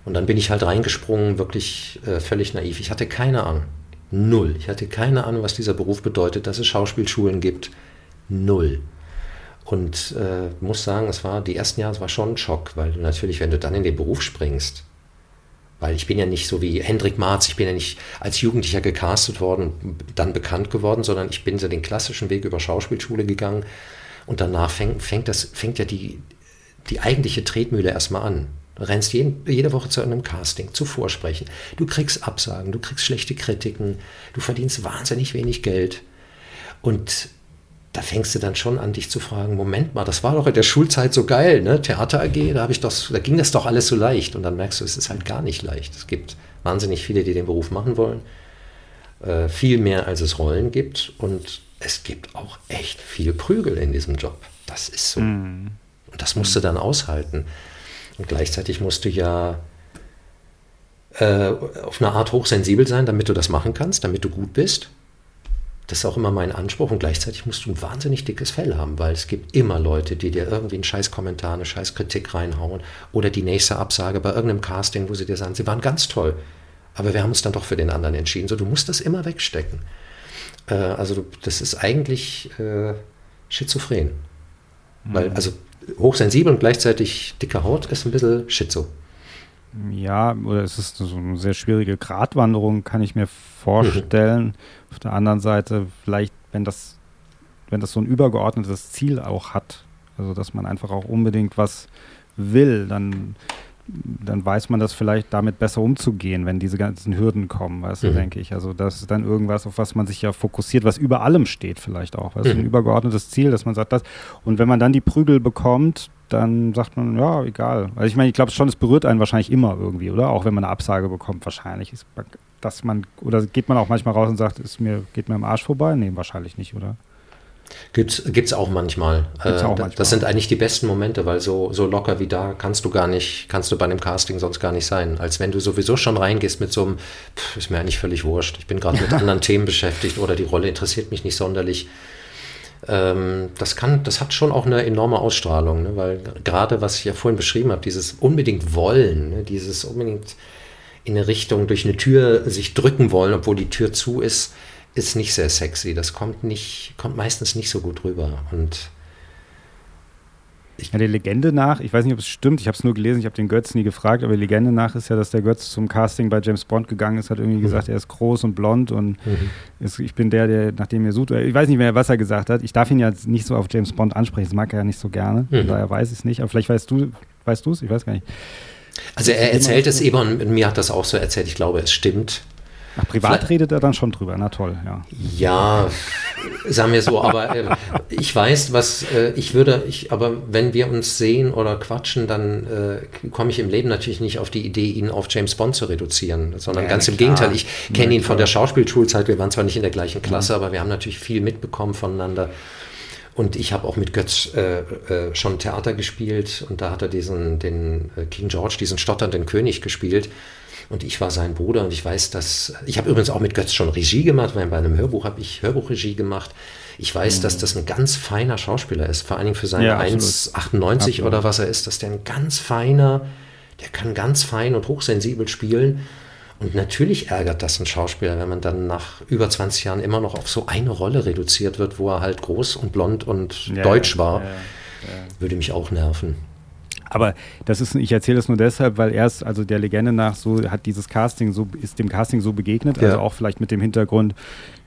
Und dann bin ich halt reingesprungen, wirklich äh, völlig naiv. Ich hatte keine Ahnung. Null. Ich hatte keine Ahnung, was dieser Beruf bedeutet, dass es Schauspielschulen gibt, null. Und äh, muss sagen, es war die ersten Jahre, es war schon ein Schock, weil natürlich, wenn du dann in den Beruf springst, weil ich bin ja nicht so wie Hendrik Marz, ich bin ja nicht als Jugendlicher gecastet worden, dann bekannt geworden, sondern ich bin so den klassischen Weg über Schauspielschule gegangen und danach fängt, fängt, das, fängt ja die, die eigentliche Tretmühle erstmal an. Du rennst jeden, jede Woche zu einem Casting, zu Vorsprechen. Du kriegst Absagen, du kriegst schlechte Kritiken, du verdienst wahnsinnig wenig Geld. Und da fängst du dann schon an, dich zu fragen, Moment mal, das war doch in der Schulzeit so geil, ne? Theater AG, da, ich das, da ging das doch alles so leicht. Und dann merkst du, es ist halt gar nicht leicht. Es gibt wahnsinnig viele, die den Beruf machen wollen. Äh, viel mehr, als es Rollen gibt. Und es gibt auch echt viel Prügel in diesem Job. Das ist so. Mm. Und das musst du dann aushalten. Und gleichzeitig musst du ja äh, auf eine Art hochsensibel sein, damit du das machen kannst, damit du gut bist. Das ist auch immer mein Anspruch und gleichzeitig musst du ein wahnsinnig dickes Fell haben, weil es gibt immer Leute, die dir irgendwie einen scheiß Kommentar, eine scheiß Kritik reinhauen oder die nächste Absage bei irgendeinem Casting, wo sie dir sagen, sie waren ganz toll, aber wir haben uns dann doch für den anderen entschieden. So, du musst das immer wegstecken. Äh, also das ist eigentlich äh, schizophren. Mhm. Weil, also hochsensibel und gleichzeitig dicke Haut ist ein bisschen schizo. Ja, oder es ist so eine sehr schwierige Gratwanderung, kann ich mir vorstellen. Mhm. Auf der anderen Seite, vielleicht, wenn das, wenn das so ein übergeordnetes Ziel auch hat, also dass man einfach auch unbedingt was will, dann, dann weiß man das vielleicht damit besser umzugehen, wenn diese ganzen Hürden kommen, weißt mhm. du, denke ich. Also das ist dann irgendwas, auf was man sich ja fokussiert, was über allem steht vielleicht auch. Weißt mhm. ein übergeordnetes Ziel, dass man sagt, das. Und wenn man dann die Prügel bekommt, dann sagt man, ja, egal. Also ich meine, ich glaube schon, es berührt einen wahrscheinlich immer irgendwie, oder? Auch wenn man eine Absage bekommt, wahrscheinlich ist, dass man, oder geht man auch manchmal raus und sagt, ist mir, geht mir im Arsch vorbei? Nee, wahrscheinlich nicht, oder? Gibt es auch manchmal. Gibt's auch äh, manchmal. Das sind eigentlich die besten Momente, weil so, so locker wie da kannst du gar nicht, kannst du bei einem Casting sonst gar nicht sein. Als wenn du sowieso schon reingehst mit so einem, pff, ist mir eigentlich völlig wurscht. Ich bin gerade mit anderen Themen beschäftigt oder die Rolle interessiert mich nicht sonderlich ähm, das kann, das hat schon auch eine enorme Ausstrahlung, ne? weil gerade was ich ja vorhin beschrieben habe, dieses unbedingt wollen, ne? dieses unbedingt in eine Richtung durch eine Tür sich drücken wollen, obwohl die Tür zu ist, ist nicht sehr sexy. Das kommt nicht, kommt meistens nicht so gut rüber. Und ja, der Legende nach, ich weiß nicht, ob es stimmt, ich habe es nur gelesen, ich habe den Götz nie gefragt, aber die Legende nach ist ja, dass der Götz zum Casting bei James Bond gegangen ist, hat irgendwie mhm. gesagt, er ist groß und blond und mhm. ist, ich bin der, der nach dem ihr sucht. Ich weiß nicht mehr, was er gesagt hat. Ich darf ihn ja nicht so auf James Bond ansprechen, das mag er ja nicht so gerne. Mhm. Daher weiß ich es nicht, aber vielleicht weißt du, weißt du es? Ich weiß gar nicht. Also er erzählt es eben und mir hat das auch so erzählt, ich glaube, es stimmt. Ach, privat Vielleicht, redet er dann schon drüber, na toll, ja. Ja, sagen wir so, aber äh, ich weiß, was äh, ich würde, ich, aber wenn wir uns sehen oder quatschen, dann äh, komme ich im Leben natürlich nicht auf die Idee, ihn auf James Bond zu reduzieren, sondern ja, ganz klar. im Gegenteil. Ich kenne ja, ihn von der Schauspielschulzeit, wir waren zwar nicht in der gleichen Klasse, ja. aber wir haben natürlich viel mitbekommen voneinander. Und ich habe auch mit Götz äh, äh, schon Theater gespielt und da hat er diesen, den äh, King George, diesen stotternden König gespielt und ich war sein Bruder und ich weiß, dass, ich habe übrigens auch mit Götz schon Regie gemacht, weil bei einem Hörbuch habe ich Hörbuchregie gemacht. Ich weiß, mhm. dass das ein ganz feiner Schauspieler ist, vor allen Dingen für seine ja, 1,98 oder was er ist, dass der ein ganz feiner, der kann ganz fein und hochsensibel spielen. Und natürlich ärgert das einen Schauspieler, wenn man dann nach über 20 Jahren immer noch auf so eine Rolle reduziert wird, wo er halt groß und blond und ja, deutsch war. Ja, Würde mich auch nerven. Aber das ist, ich erzähle das nur deshalb, weil erst, also der Legende nach, so hat dieses Casting so, ist dem Casting so begegnet, ja. also auch vielleicht mit dem Hintergrund,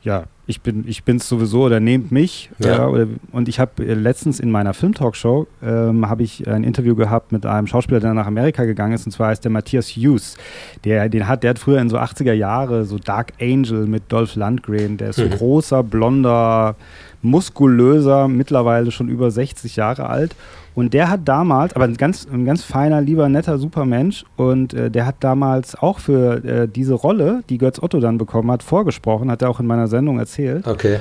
ja, ich bin ich bin's sowieso oder nehmt mich. Ja. ja oder, und ich habe äh, letztens in meiner Filmtalkshow ähm, habe ich ein Interview gehabt mit einem Schauspieler, der nach Amerika gegangen ist, und zwar heißt der Matthias Hughes. Der, den hat, der hat früher in so 80er Jahre so Dark Angel mit Dolph Lundgren, der ist so mhm. großer, blonder, muskulöser, mittlerweile schon über 60 Jahre alt und der hat damals, aber ein ganz, ein ganz feiner, lieber, netter, super Mensch. Und äh, der hat damals auch für äh, diese Rolle, die Götz Otto dann bekommen hat, vorgesprochen, hat er auch in meiner Sendung erzählt. Okay.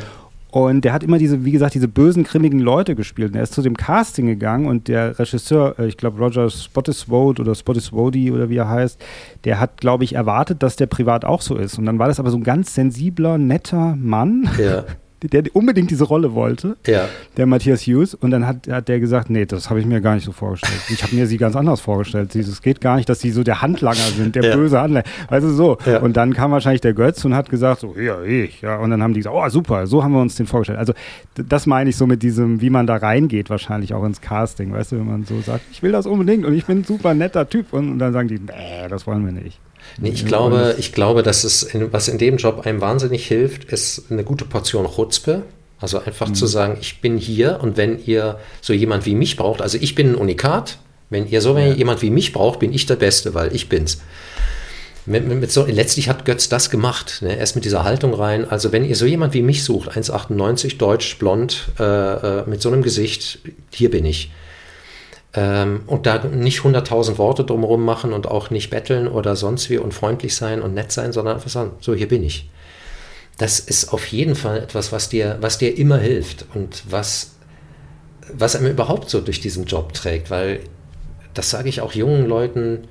Und der hat immer diese, wie gesagt, diese bösen, grimmigen Leute gespielt. Und er ist zu dem Casting gegangen und der Regisseur, äh, ich glaube Roger Spottiswoode oder Spottiswoode oder wie er heißt, der hat, glaube ich, erwartet, dass der privat auch so ist. Und dann war das aber so ein ganz sensibler, netter Mann. Ja. der unbedingt diese Rolle wollte, ja. der Matthias Hughes. Und dann hat, hat der gesagt, nee, das habe ich mir gar nicht so vorgestellt. Ich habe mir sie ganz anders vorgestellt. Es geht gar nicht, dass sie so der Handlanger sind, der ja. böse Handlanger. Weißt du, so. Ja. Und dann kam wahrscheinlich der Götz und hat gesagt, so, ja, ich. Ja. Und dann haben die gesagt, oh, super, so haben wir uns den vorgestellt. Also das meine ich so mit diesem, wie man da reingeht, wahrscheinlich auch ins Casting. Weißt du, wenn man so sagt, ich will das unbedingt und ich bin ein super netter Typ. Und, und dann sagen die, nee, das wollen wir nicht. Nee, ich glaube, ich glaube, dass es, in, was in dem Job einem wahnsinnig hilft, ist eine gute Portion Chutzpe. Also einfach mhm. zu sagen, ich bin hier und wenn ihr so jemand wie mich braucht, also ich bin ein Unikat, Wenn ihr so ja. jemand wie mich braucht, bin ich der Beste, weil ich bin's. Mit, mit so, letztlich hat Götz das gemacht. Ne? Er ist mit dieser Haltung rein. Also wenn ihr so jemand wie mich sucht, 1,98, deutsch, blond, äh, äh, mit so einem Gesicht, hier bin ich. Ähm, und da nicht 100.000 Worte drumherum machen und auch nicht betteln oder sonst wie und freundlich sein und nett sein, sondern einfach sagen, so hier bin ich. Das ist auf jeden Fall etwas, was dir, was dir immer hilft und was, was einem überhaupt so durch diesen Job trägt, weil das sage ich auch jungen Leuten,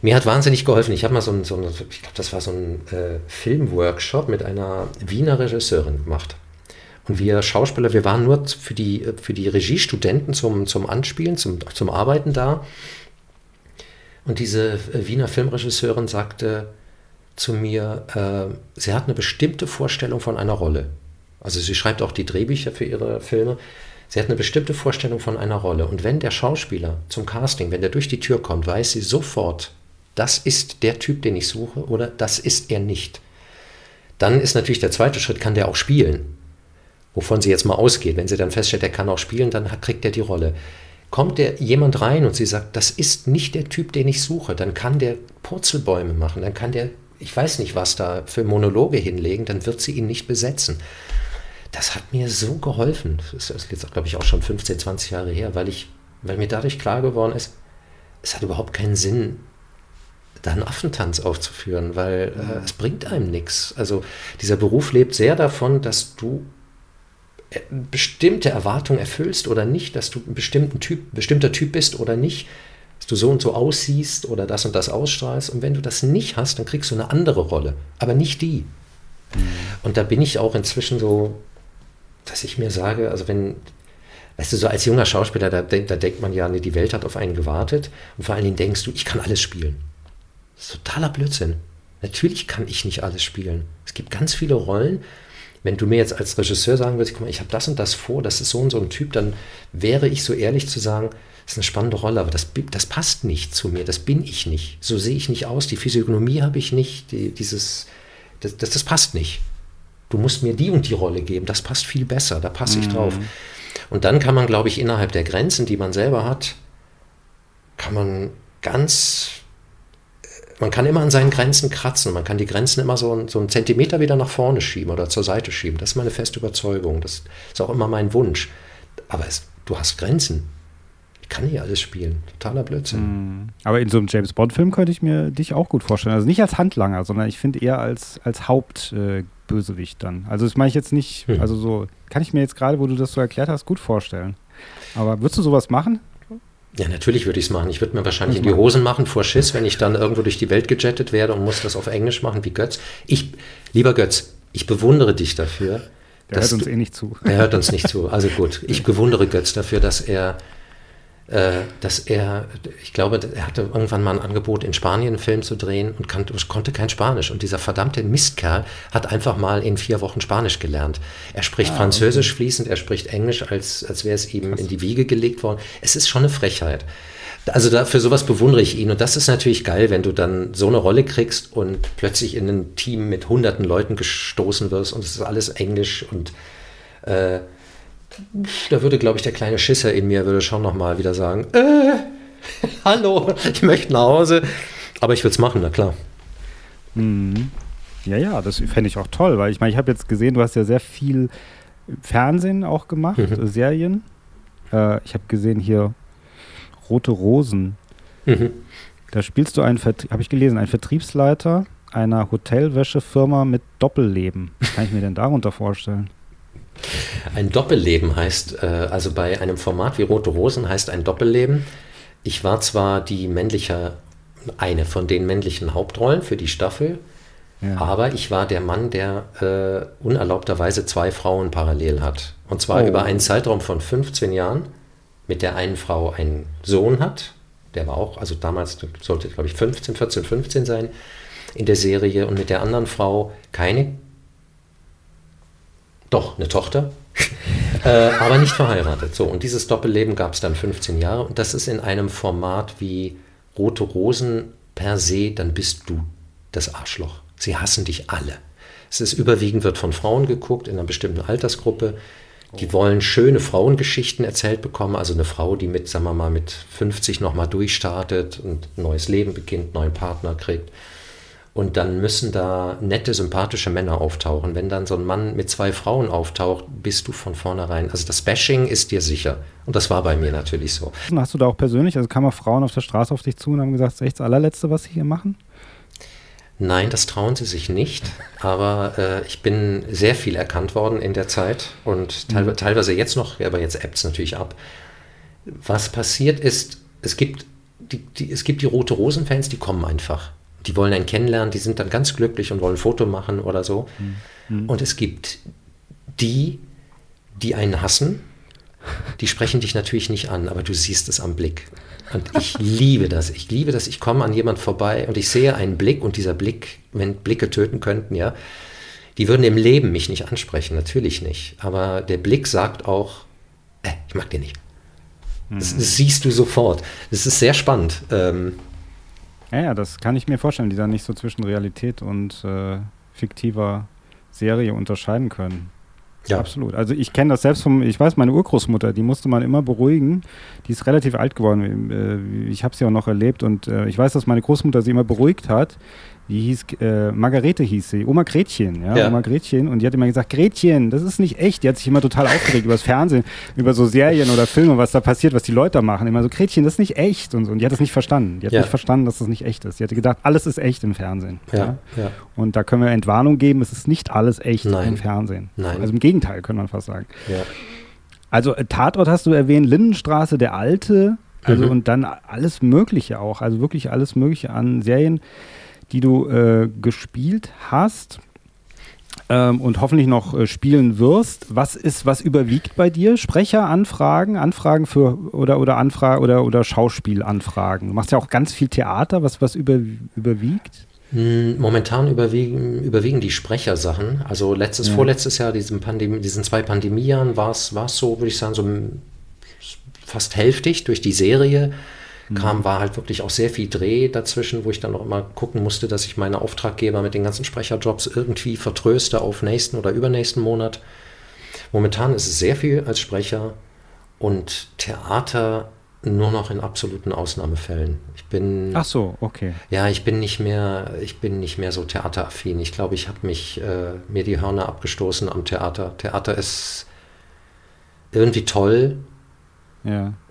mir hat wahnsinnig geholfen. Ich habe mal so ein, so ein ich glaube, das war so ein äh, Filmworkshop mit einer Wiener Regisseurin gemacht. Und wir Schauspieler, wir waren nur für die, für die Regiestudenten zum, zum Anspielen, zum, zum Arbeiten da. Und diese äh, Wiener Filmregisseurin sagte zu mir, äh, sie hat eine bestimmte Vorstellung von einer Rolle. Also sie schreibt auch die Drehbücher für ihre Filme. Sie hat eine bestimmte Vorstellung von einer Rolle. Und wenn der Schauspieler zum Casting, wenn der durch die Tür kommt, weiß sie sofort, das ist der Typ, den ich suche oder das ist er nicht. Dann ist natürlich der zweite Schritt, kann der auch spielen. Wovon sie jetzt mal ausgeht. Wenn sie dann feststellt, er kann auch spielen, dann kriegt er die Rolle. Kommt der jemand rein und sie sagt, das ist nicht der Typ, den ich suche, dann kann der Purzelbäume machen, dann kann der, ich weiß nicht was da für Monologe hinlegen, dann wird sie ihn nicht besetzen. Das hat mir so geholfen. Das ist jetzt, glaube ich, auch schon 15, 20 Jahre her, weil, ich, weil mir dadurch klar geworden ist, es hat überhaupt keinen Sinn, da einen Affentanz aufzuführen, weil äh, es bringt einem nichts. Also dieser Beruf lebt sehr davon, dass du bestimmte Erwartungen erfüllst oder nicht, dass du ein bestimmten typ, bestimmter Typ bist oder nicht, dass du so und so aussiehst oder das und das ausstrahlst. Und wenn du das nicht hast, dann kriegst du eine andere Rolle, aber nicht die. Mhm. Und da bin ich auch inzwischen so, dass ich mir sage, also wenn, weißt du, so als junger Schauspieler, da, da denkt man ja, die Welt hat auf einen gewartet und vor allen Dingen denkst du, ich kann alles spielen. Das ist totaler Blödsinn. Natürlich kann ich nicht alles spielen. Es gibt ganz viele Rollen. Wenn du mir jetzt als Regisseur sagen würdest, guck mal, ich habe das und das vor, das ist so und so ein Typ, dann wäre ich so ehrlich zu sagen, das ist eine spannende Rolle, aber das, das passt nicht zu mir, das bin ich nicht. So sehe ich nicht aus, die Physiognomie habe ich nicht, die, dieses, das, das, das, passt nicht. Du musst mir die und die Rolle geben, das passt viel besser, da passe ich mhm. drauf. Und dann kann man, glaube ich, innerhalb der Grenzen, die man selber hat, kann man ganz man kann immer an seinen Grenzen kratzen. Man kann die Grenzen immer so, so einen Zentimeter wieder nach vorne schieben oder zur Seite schieben. Das ist meine feste Überzeugung. Das ist auch immer mein Wunsch. Aber es, du hast Grenzen. Ich kann nicht alles spielen. Totaler Blödsinn. Mm. Aber in so einem James Bond-Film könnte ich mir dich auch gut vorstellen. Also nicht als Handlanger, sondern ich finde eher als, als Hauptbösewicht äh, dann. Also das meine ich jetzt nicht, hm. also so, kann ich mir jetzt gerade, wo du das so erklärt hast, gut vorstellen. Aber würdest du sowas machen? Ja, natürlich würde ich es machen. Ich würde mir wahrscheinlich in die Hosen machen vor Schiss, wenn ich dann irgendwo durch die Welt gejettet werde und muss das auf Englisch machen wie Götz. Ich, lieber Götz, ich bewundere dich dafür. Der hört uns du, eh nicht zu. Der hört uns nicht zu. Also gut. Ich bewundere Götz dafür, dass er dass er, ich glaube, er hatte irgendwann mal ein Angebot, in Spanien einen Film zu drehen und kann, konnte kein Spanisch. Und dieser verdammte Mistkerl hat einfach mal in vier Wochen Spanisch gelernt. Er spricht ah, Französisch okay. fließend, er spricht Englisch, als, als wäre es ihm Krass. in die Wiege gelegt worden. Es ist schon eine Frechheit. Also da, für sowas bewundere ich ihn. Und das ist natürlich geil, wenn du dann so eine Rolle kriegst und plötzlich in ein Team mit hunderten Leuten gestoßen wirst und es ist alles Englisch und äh, da würde, glaube ich, der kleine Schisser in mir würde schon nochmal wieder sagen, äh, hallo, ich möchte nach Hause. Aber ich würde es machen, na klar. Mhm. Ja, ja, das fände ich auch toll, weil ich meine, ich habe jetzt gesehen, du hast ja sehr viel Fernsehen auch gemacht, mhm. Serien. Äh, ich habe gesehen hier Rote Rosen. Mhm. Da spielst du einen, habe ich gelesen, einen Vertriebsleiter einer Hotelwäschefirma mit Doppelleben. Was kann ich mir denn darunter vorstellen? Ein Doppelleben heißt, äh, also bei einem Format wie Rote Rosen heißt ein Doppelleben, ich war zwar die männliche, eine von den männlichen Hauptrollen für die Staffel, ja. aber ich war der Mann, der äh, unerlaubterweise zwei Frauen parallel hat. Und zwar oh. über einen Zeitraum von 15 Jahren, mit der einen Frau einen Sohn hat, der war auch, also damals sollte, glaube ich, 15, 14, 15 sein in der Serie, und mit der anderen Frau keine doch, eine Tochter, äh, aber nicht verheiratet. So, und dieses Doppelleben gab es dann 15 Jahre und das ist in einem Format wie Rote Rosen per se, dann bist du das Arschloch. Sie hassen dich alle. Es ist überwiegend, wird von Frauen geguckt, in einer bestimmten Altersgruppe. Die wollen schöne Frauengeschichten erzählt bekommen, also eine Frau, die mit, sagen wir mal, mit 50 nochmal durchstartet und ein neues Leben beginnt, neuen Partner kriegt. Und dann müssen da nette, sympathische Männer auftauchen. Wenn dann so ein Mann mit zwei Frauen auftaucht, bist du von vornherein. Also das Bashing ist dir sicher. Und das war bei mir natürlich so. Hast du da auch persönlich, also kamen Frauen auf der Straße auf dich zu und haben gesagt, das ist echt das allerletzte, was sie hier machen? Nein, das trauen sie sich nicht. Aber äh, ich bin sehr viel erkannt worden in der Zeit und teilweise, mhm. teilweise jetzt noch, aber jetzt ebbt es natürlich ab. Was passiert ist, es gibt die, die, es gibt die Rote Rosen-Fans, die kommen einfach. Die wollen einen kennenlernen, die sind dann ganz glücklich und wollen ein Foto machen oder so. Mhm. Und es gibt die, die einen hassen, die sprechen dich natürlich nicht an, aber du siehst es am Blick. Und ich liebe das. Ich liebe das. Ich komme an jemand vorbei und ich sehe einen Blick und dieser Blick, wenn Blicke töten könnten, ja, die würden im Leben mich nicht ansprechen, natürlich nicht. Aber der Blick sagt auch, äh, ich mag den nicht. Das, das, siehst du sofort. Das ist sehr spannend. Ähm, ja, ja, das kann ich mir vorstellen, die da nicht so zwischen Realität und äh, fiktiver Serie unterscheiden können. Ja. Absolut. Also ich kenne das selbst vom, ich weiß, meine Urgroßmutter, die musste man immer beruhigen. Die ist relativ alt geworden. Äh, ich habe sie auch noch erlebt und äh, ich weiß, dass meine Großmutter sie immer beruhigt hat, die hieß, äh, Margarete hieß sie, Oma Gretchen, ja, ja, Oma Gretchen. Und die hat immer gesagt, Gretchen, das ist nicht echt. Die hat sich immer total aufgeregt über das Fernsehen, über so Serien oder Filme, was da passiert, was die Leute machen. Immer so, Gretchen, das ist nicht echt. Und, so. und die hat das nicht verstanden. Die hat ja. nicht verstanden, dass das nicht echt ist. Die hatte gedacht, alles ist echt im Fernsehen. Ja, ja. Und da können wir Entwarnung geben, es ist nicht alles echt Nein. im Fernsehen. Nein. Also im Gegenteil, können man fast sagen. Ja. Also äh, Tatort hast du erwähnt, Lindenstraße, der Alte, also mhm. und dann alles Mögliche auch, also wirklich alles Mögliche an Serien die du äh, gespielt hast ähm, und hoffentlich noch äh, spielen wirst. Was ist, was überwiegt bei dir? Sprecheranfragen, Anfragen für oder oder Anfragen oder oder Schauspielanfragen. Du machst ja auch ganz viel Theater. Was was über, überwiegt? Hm, momentan überwiegen, überwiegen die Sprechersachen. Also letztes, ja. vorletztes Jahr, diesen, Pandemie, diesen zwei Pandemiejahren, war es so, würde ich sagen, so fast hälftig durch die Serie kam, war halt wirklich auch sehr viel Dreh dazwischen, wo ich dann auch immer gucken musste, dass ich meine Auftraggeber mit den ganzen Sprecherjobs irgendwie vertröste auf nächsten oder übernächsten Monat. Momentan ist es sehr viel als Sprecher und Theater nur noch in absoluten Ausnahmefällen. Ich bin. Ach so, okay. Ja, ich bin nicht mehr, ich bin nicht mehr so theateraffin. Ich glaube, ich habe mich äh, mir die Hörner abgestoßen am Theater. Theater ist irgendwie toll,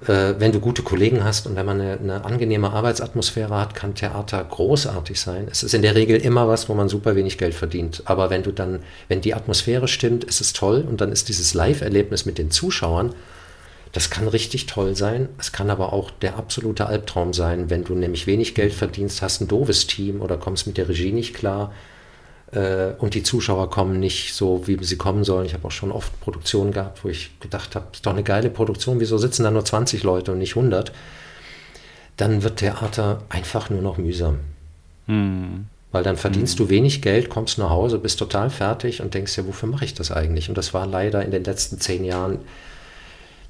Äh, wenn du gute Kollegen hast und wenn man eine, eine, angenehme Arbeitsatmosphäre hat, kann Theater großartig sein. Es ist in der Regel immer was, wo man super wenig Geld verdient. Aber wenn du dann, wenn die Atmosphäre stimmt, ist es toll und dann ist dieses Live-Erlebnis mit den Zuschauern, das kann richtig toll sein. Es kann aber auch der absolute Albtraum sein, wenn du nämlich wenig Geld verdienst, hast ein doofes Team oder kommst mit der Regie nicht klar äh, und die Zuschauer kommen nicht so, wie sie kommen sollen. Ich habe auch schon oft Produktionen gehabt, wo ich gedacht habe, ist doch eine geile Produktion, wieso sitzen da nur 20 Leute und nicht 100? Dann wird Theater einfach nur noch mühsam. Hm. Weil dann verdienst hm. du wenig Geld, kommst nach Hause, bist total fertig und denkst ja, wofür mache ich das eigentlich? Und das war leider in den letzten zehn Jahren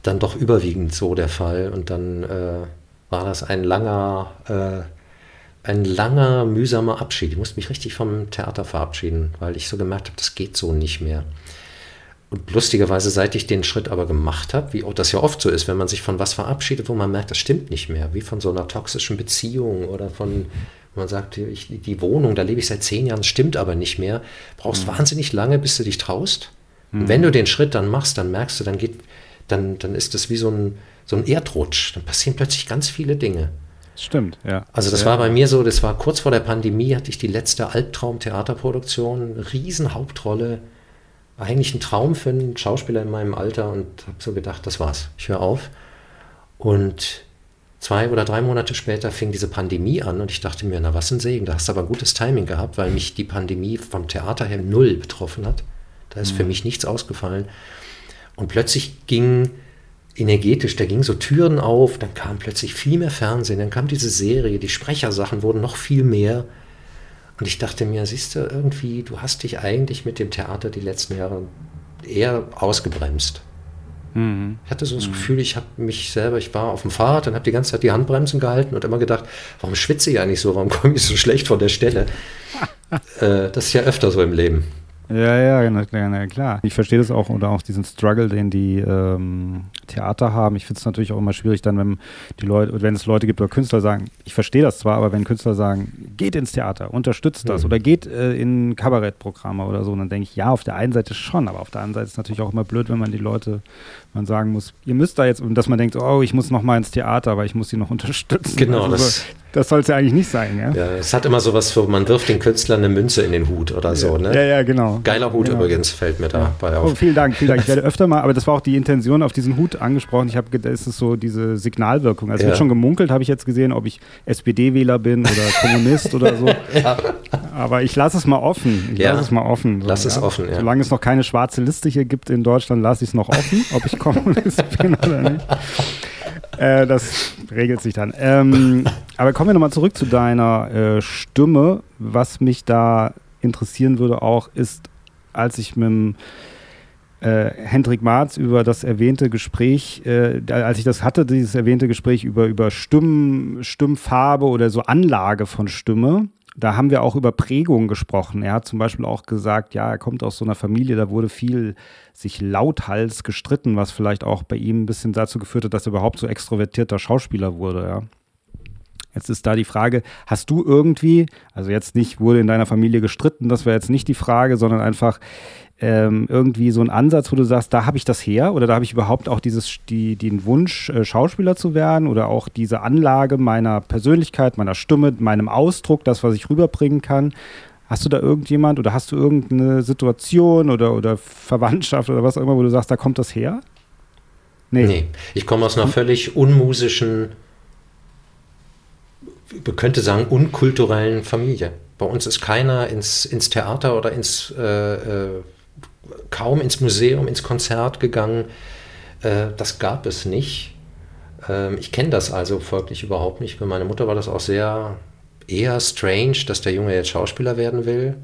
dann doch überwiegend so der Fall. Und dann äh, war das ein langer äh, ein langer, mühsamer Abschied. Ich musste mich richtig vom Theater verabschieden, weil ich so gemerkt habe, das geht so nicht mehr. Und lustigerweise, seit ich den Schritt aber gemacht habe, wie auch das ja oft so ist, wenn man sich von was verabschiedet, wo man merkt, das stimmt nicht mehr, wie von so einer toxischen Beziehung oder von, man sagt, ich, die Wohnung, da lebe ich seit zehn Jahren, stimmt aber nicht mehr, brauchst mhm. wahnsinnig lange, bis du dich traust. Mhm. Und wenn du den Schritt dann machst, dann merkst du, dann geht, dann, dann ist das wie so ein, so ein Erdrutsch. Dann passieren plötzlich ganz viele Dinge. Stimmt, ja. Also das ja. war bei mir so, das war kurz vor der Pandemie, hatte ich die letzte Albtraum-Theaterproduktion, Riesenhauptrolle, eigentlich ein Traum für einen Schauspieler in meinem Alter und habe so gedacht, das war's, ich höre auf. Und zwei oder drei Monate später fing diese Pandemie an und ich dachte mir, na was ein Segen, da hast du aber gutes Timing gehabt, weil mich die Pandemie vom Theater her null betroffen hat. Da ist mhm. für mich nichts ausgefallen. Und plötzlich ging energetisch, da gingen so Türen auf, dann kam plötzlich viel mehr Fernsehen, dann kam diese Serie, die Sprechersachen wurden noch viel mehr. Und ich dachte mir, siehst du, irgendwie, du hast dich eigentlich mit dem Theater die letzten Jahre eher ausgebremst. Mhm. Ich hatte so das mhm. Gefühl, ich habe mich selber, ich war auf dem Fahrrad und habe die ganze Zeit die Handbremsen gehalten und immer gedacht, warum schwitze ich eigentlich so, warum komme ich so schlecht von der Stelle? äh, das ist ja öfter so im Leben. Ja, ja, na, na, klar. Ich verstehe das auch oder auch diesen Struggle, den die ähm, Theater haben. Ich finde es natürlich auch immer schwierig, dann, wenn die Leute, wenn es Leute gibt oder Künstler sagen, ich verstehe das zwar, aber wenn Künstler sagen, geht ins Theater, unterstützt das mhm. oder geht äh, in Kabarettprogramme oder so, dann denke ich, ja, auf der einen Seite schon, aber auf der anderen Seite ist es natürlich auch immer blöd, wenn man die Leute, man sagen muss, ihr müsst da jetzt, und dass man denkt, oh, ich muss noch mal ins Theater, aber ich muss sie noch unterstützen. Genau, also, das, das soll es ja eigentlich nicht sein, ja? ja? Es hat immer sowas für, man wirft den Künstlern eine Münze in den Hut oder so, ne? Ja, ja, genau. Geiler Hut genau. übrigens, fällt mir dabei ja. auf. Oh, vielen Dank, vielen Dank. Ich werde öfter mal, aber das war auch die Intention auf diesen Hut angesprochen. Ich habe, da ist so diese Signalwirkung. Also ja. wird schon gemunkelt, habe ich jetzt gesehen, ob ich SPD-Wähler bin oder Kommunist oder so. Ja. Aber ich lasse es mal offen. Ich lasse es mal offen. So, Lass es offen, ja. Solange es noch keine schwarze Liste hier gibt in Deutschland, lasse ich es noch offen, ob ich Kommunist bin oder nicht. Äh, das regelt sich dann. Ähm, aber kommen wir nochmal zurück zu deiner äh, Stimme. Was mich da interessieren würde auch, ist, als ich mit dem äh, Hendrik Marz über das erwähnte Gespräch, äh, als ich das hatte, dieses erwähnte Gespräch über, über Stimmen, Stimmfarbe oder so Anlage von Stimme, da haben wir auch über Prägung gesprochen. Er hat zum Beispiel auch gesagt, ja, er kommt aus so einer Familie, da wurde viel sich lauthals gestritten, was vielleicht auch bei ihm ein bisschen dazu geführt hat, dass er überhaupt so extrovertierter Schauspieler wurde, ja. Jetzt ist da die Frage, hast du irgendwie, also jetzt nicht, wurde in deiner Familie gestritten, das wäre jetzt nicht die Frage, sondern einfach ähm, irgendwie so einen Ansatz, wo du sagst, da habe ich das her oder da habe ich überhaupt auch dieses, die, den Wunsch, äh, Schauspieler zu werden oder auch diese Anlage meiner Persönlichkeit, meiner Stimme, meinem Ausdruck, das, was ich rüberbringen kann. Hast du da irgendjemand oder hast du irgendeine Situation oder, oder Verwandtschaft oder was auch immer, wo du sagst, da kommt das her? Nee. nee. Ich komme aus einer völlig unmusischen man könnte sagen, unkulturellen Familie. Bei uns ist keiner ins, ins Theater oder ins, äh, äh, kaum ins Museum, ins Konzert gegangen. Äh, das gab es nicht. Ähm, ich kenne das also folglich überhaupt nicht. Für meine Mutter war das auch sehr eher strange, dass der Junge jetzt Schauspieler werden will.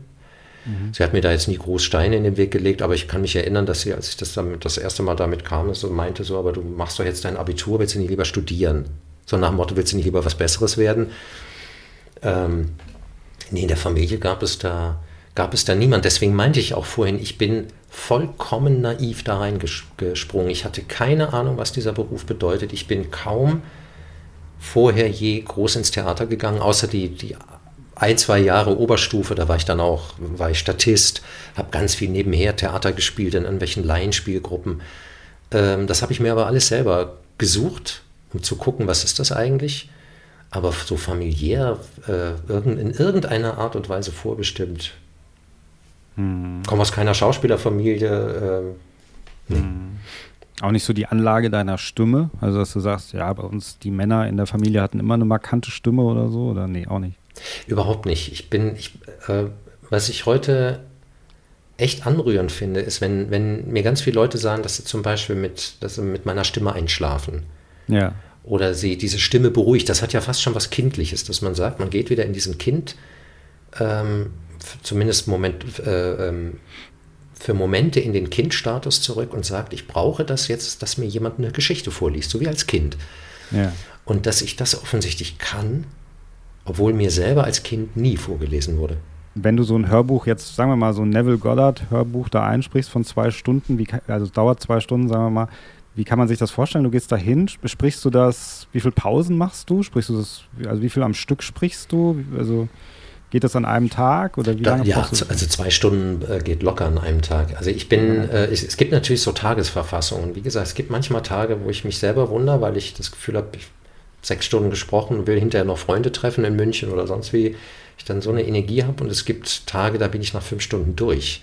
Mhm. Sie hat mir da jetzt nie groß Steine in den Weg gelegt, aber ich kann mich erinnern, dass sie, als ich das, damit, das erste Mal damit kam, so meinte so, aber du machst doch jetzt dein Abitur, willst du nicht lieber studieren? So nach dem Motto, willst du nicht lieber was Besseres werden? Ähm, nee, in der Familie gab es da, gab es da niemand. Deswegen meinte ich auch vorhin, ich bin vollkommen naiv da reingesprungen. Ich hatte keine Ahnung, was dieser Beruf bedeutet. Ich bin kaum vorher je groß ins Theater gegangen, außer die, die ein, zwei Jahre Oberstufe, da war ich dann auch, war ich Statist, habe ganz viel nebenher Theater gespielt in irgendwelchen Laienspielgruppen. Ähm, das habe ich mir aber alles selber gesucht um zu gucken, was ist das eigentlich. Aber so familiär äh, in irgendeiner Art und Weise vorbestimmt. Hm. Komme aus keiner Schauspielerfamilie. Äh, hm. Auch nicht so die Anlage deiner Stimme? Also, dass du sagst, ja, bei uns die Männer in der Familie hatten immer eine markante Stimme oder so? Oder nee, auch nicht? Überhaupt nicht. Ich bin, ich, äh, was ich heute echt anrührend finde, ist, wenn, wenn mir ganz viele Leute sagen, dass sie zum Beispiel mit, dass sie mit meiner Stimme einschlafen. Ja. Oder sie diese Stimme beruhigt. Das hat ja fast schon was Kindliches, dass man sagt, man geht wieder in diesen Kind, ähm, zumindest Moment, äh, ähm, für Momente in den Kindstatus zurück und sagt, ich brauche das jetzt, dass mir jemand eine Geschichte vorliest, so wie als Kind. Ja. Und dass ich das offensichtlich kann, obwohl mir selber als Kind nie vorgelesen wurde. Wenn du so ein Hörbuch, jetzt sagen wir mal so ein Neville Goddard Hörbuch da einsprichst von zwei Stunden, wie, also es dauert zwei Stunden, sagen wir mal, wie kann man sich das vorstellen? Du gehst da hin, besprichst du das, wie viele Pausen machst du? Sprichst du das, also wie viel am Stück sprichst du? Also geht das an einem Tag oder wie lange da, Ja, also zwei Stunden äh, geht locker an einem Tag. Also ich bin, äh, es, es, gibt natürlich so Tagesverfassungen. Wie gesagt, es gibt manchmal Tage, wo ich mich selber wundere, weil ich das Gefühl habe, ich sechs Stunden gesprochen und will hinterher noch Freunde treffen in München oder sonst wie. Ich dann so eine Energie habe und es gibt Tage, da bin ich nach fünf Stunden durch.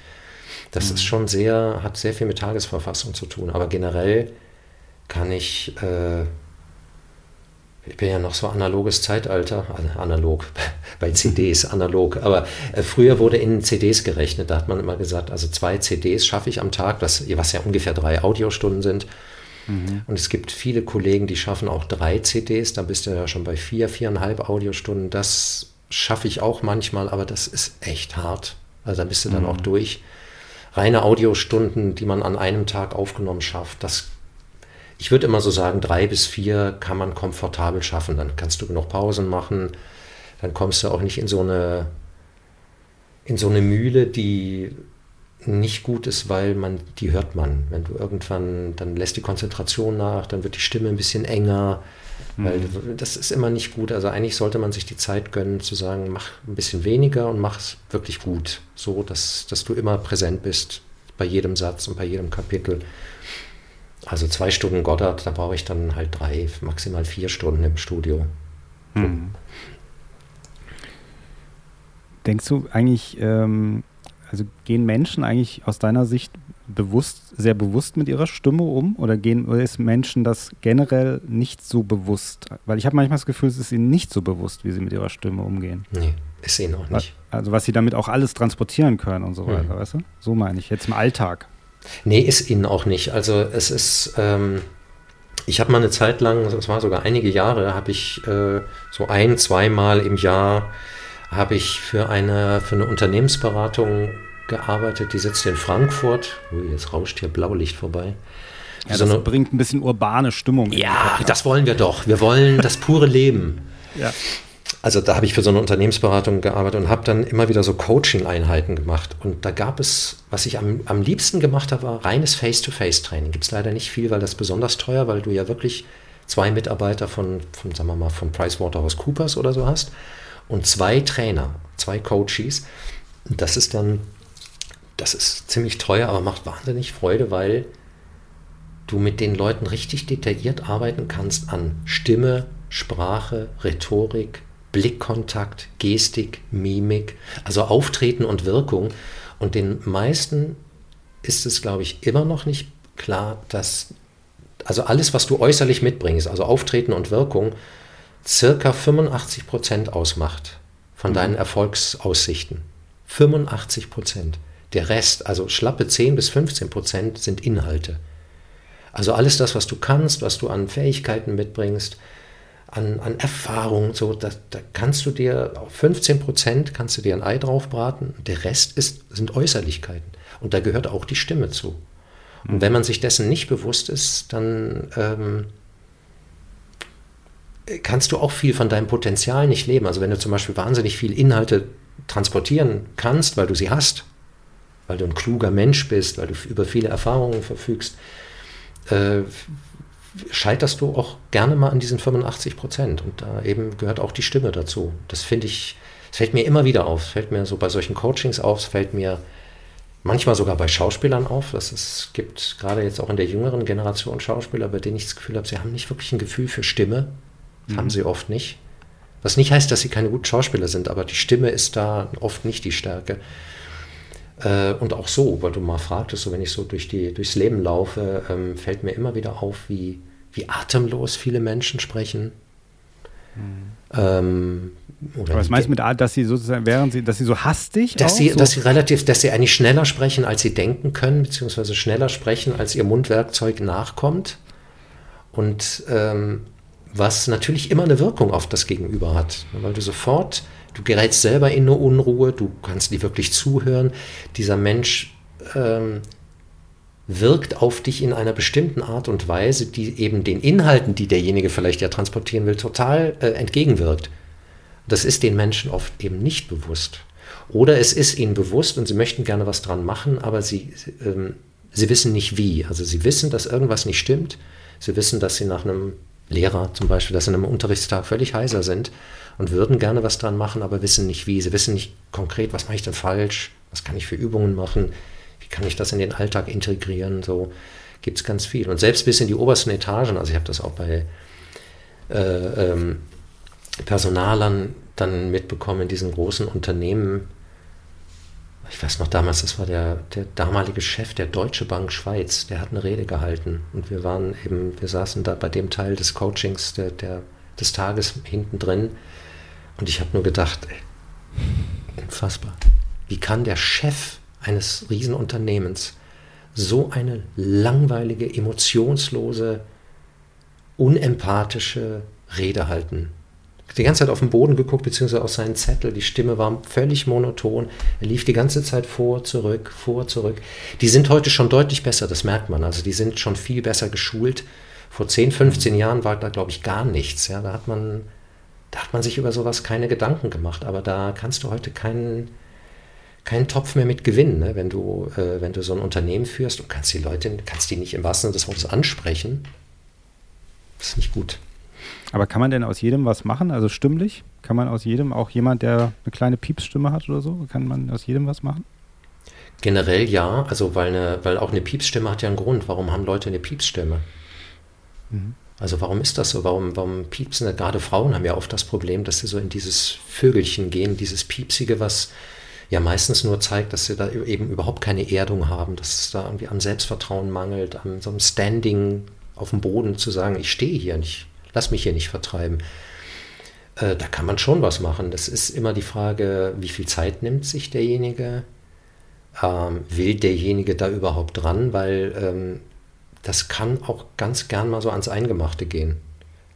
Das mhm. ist schon sehr, hat sehr viel mit Tagesverfassung zu tun. Aber generell kann ich, äh, ich bin ja noch so analoges Zeitalter, analog, bei CDs analog, aber äh, früher wurde in CDs gerechnet, da hat man immer gesagt, also zwei CDs schaffe ich am Tag, was, was ja ungefähr drei Audiostunden sind. Mhm. Und es gibt viele Kollegen, die schaffen auch drei CDs, da bist du ja schon bei vier, viereinhalb Audiostunden. Das schaffe ich auch manchmal, aber das ist echt hart. Also da bist du dann mhm. auch durch reine Audiostunden, die man an einem Tag aufgenommen schafft, das ich würde immer so sagen, drei bis vier kann man komfortabel schaffen. Dann kannst du genug Pausen machen. Dann kommst du auch nicht in so eine, in so eine Mühle, die nicht gut ist, weil man, die hört man. Wenn du irgendwann, dann lässt die Konzentration nach, dann wird die Stimme ein bisschen enger, mhm. weil das ist immer nicht gut. Also eigentlich sollte man sich die Zeit gönnen, zu sagen, mach ein bisschen weniger und mach es wirklich gut. So, dass, dass du immer präsent bist bei jedem Satz und bei jedem Kapitel. Also zwei Stunden Goddard, da brauche ich dann halt drei, maximal vier Stunden im Studio. Mhm. Denkst du eigentlich, ähm, also gehen Menschen eigentlich aus deiner Sicht bewusst, sehr bewusst mit ihrer Stimme um oder gehen oder ist Menschen das generell nicht so bewusst? Weil ich habe manchmal das Gefühl, es ist ihnen nicht so bewusst, wie sie mit ihrer Stimme umgehen. Nee, ist ihnen auch nicht. Also was sie damit auch alles transportieren können und so mhm. weiter, weißt du? So meine ich, jetzt im Alltag. Nee, ist ihnen auch nicht. Also es ist, ähm, ich habe mal eine Zeit lang, das war sogar einige Jahre, habe ich äh, so ein, zweimal im Jahr habe ich für eine, für eine Unternehmensberatung gearbeitet, die sitzt in Frankfurt. Ui, jetzt rauscht hier Blaulicht vorbei. Ja, so das eine, bringt ein bisschen urbane Stimmung. Ja, das wollen wir doch. Wir wollen das pure Leben. Ja. Also da habe ich für so eine Unternehmensberatung gearbeitet und habe dann immer wieder so Coaching-Einheiten gemacht. Und da gab es, was ich am, am liebsten gemacht habe, war reines Face-to-Face-Training. Gibt es leider nicht viel, weil das besonders teuer, weil du ja wirklich zwei Mitarbeiter von, von sagen wir mal, von PricewaterhouseCoopers oder so hast und zwei Trainer, zwei Coaches. Das ist dann, das ist ziemlich teuer, aber macht wahnsinnig Freude, weil du mit den Leuten richtig detailliert arbeiten kannst an Stimme, Sprache, Rhetorik, Blickkontakt, Gestik, Mimik, also Auftreten und Wirkung. Und den meisten ist es, glaube ich, immer noch nicht klar, dass also alles, was du äußerlich mitbringst, also Auftreten und Wirkung, circa 85 Prozent ausmacht von deinen mhm. Erfolgsaussichten. 85 Prozent. Der Rest, also schlappe 10 bis 15 Prozent, sind Inhalte. Also alles das, was du kannst, was du an Fähigkeiten mitbringst, an, an Erfahrung, so, da, da kannst du dir, auf 15 Prozent kannst du dir ein Ei drauf braten. Der Rest ist, sind Äußerlichkeiten. Und da gehört auch die Stimme zu. Und mhm. wenn man sich dessen nicht bewusst ist, dann ähm, kannst du auch viel von deinem Potenzial nicht leben. Also wenn du zum Beispiel wahnsinnig viel Inhalte transportieren kannst, weil du sie hast, weil du ein kluger Mensch bist, weil du über viele Erfahrungen verfügst, äh, scheiterst du auch gerne mal an diesen 85 Prozent. Und da eben gehört auch die Stimme dazu. Das finde ich, es fällt mir immer wieder auf. Es fällt mir so bei solchen Coachings auf, es fällt mir manchmal sogar bei Schauspielern auf. Dass es gibt gerade jetzt auch in der jüngeren Generation Schauspieler, bei denen ich das Gefühl habe, sie haben nicht wirklich ein Gefühl für Stimme. Mhm. Haben sie oft nicht. Was nicht heißt, dass sie keine guten Schauspieler sind, aber die Stimme ist da oft nicht die Stärke. Äh, und auch so, weil du mal fragtest, so wenn ich so durch die, durchs Leben laufe, ähm, fällt mir immer wieder auf, wie, wie atemlos viele Menschen sprechen. Mhm. Ähm, was meinst du mit Art, dass sie sozusagen, während sie, dass sie so hastig dass sie, so dass sie relativ, dass sie eigentlich schneller sprechen, als sie denken können, beziehungsweise schneller sprechen, als ihr Mundwerkzeug nachkommt. Und ähm, was natürlich immer eine Wirkung auf das Gegenüber hat, weil du sofort, du gerätst selber in eine Unruhe, du kannst dir wirklich zuhören. Dieser Mensch ähm, wirkt auf dich in einer bestimmten Art und Weise, die eben den Inhalten, die derjenige vielleicht ja transportieren will, total äh, entgegenwirkt. Das ist den Menschen oft eben nicht bewusst. Oder es ist ihnen bewusst und sie möchten gerne was dran machen, aber sie, ähm, sie wissen nicht wie. Also sie wissen, dass irgendwas nicht stimmt. Sie wissen, dass sie nach einem Lehrer zum Beispiel, dass sie an einem Unterrichtstag völlig heiser sind und würden gerne was dran machen, aber wissen nicht wie. Sie wissen nicht konkret, was mache ich denn falsch, was kann ich für Übungen machen, wie kann ich das in den Alltag integrieren. So gibt es ganz viel. Und selbst bis in die obersten Etagen, also ich habe das auch bei äh, ähm, Personalern dann mitbekommen in diesen großen Unternehmen, ich weiß noch damals, das war der, der damalige Chef der Deutsche Bank Schweiz, der hat eine Rede gehalten. Und wir waren eben, wir saßen da bei dem Teil des Coachings der, der des Tages hinten drin. Und ich habe nur gedacht, ey, unfassbar, wie kann der Chef eines Riesenunternehmens so eine langweilige, emotionslose, unempathische Rede halten? Die ganze Zeit auf den Boden geguckt, beziehungsweise auf seinen Zettel. Die Stimme war völlig monoton. Er lief die ganze Zeit vor, zurück, vor, zurück. Die sind heute schon deutlich besser, das merkt man. Also die sind schon viel besser geschult. Vor 10, 15 Jahren war da, glaube ich, gar nichts. Ja, da hat man, da hat man sich über sowas keine Gedanken gemacht. Aber da kannst du heute keinen, keinen Topf mehr mit Gewinn. Ne? Wenn, du, äh, wenn du so ein Unternehmen führst und kannst die Leute, kannst die nicht im wahrsten Sinne des Wortes ansprechen, das ist nicht gut. Aber kann man denn aus jedem was machen? Also stimmlich? Kann man aus jedem, auch jemand, der eine kleine Piepsstimme hat oder so, kann man aus jedem was machen? Generell ja, also weil, eine, weil auch eine Piepsstimme hat ja einen Grund. Warum haben Leute eine Piepsstimme? Mhm. Also warum ist das so? Warum, warum piepsen? Gerade Frauen haben ja oft das Problem, dass sie so in dieses Vögelchen gehen, dieses Piepsige, was ja meistens nur zeigt, dass sie da eben überhaupt keine Erdung haben, dass es da irgendwie am Selbstvertrauen mangelt, an so einem Standing auf dem Boden zu sagen, ich stehe hier und ich lass mich hier nicht vertreiben. Äh, da kann man schon was machen. Das ist immer die Frage, wie viel Zeit nimmt sich derjenige? Ähm, will derjenige da überhaupt dran? Weil ähm, das kann auch ganz gern mal so ans Eingemachte gehen.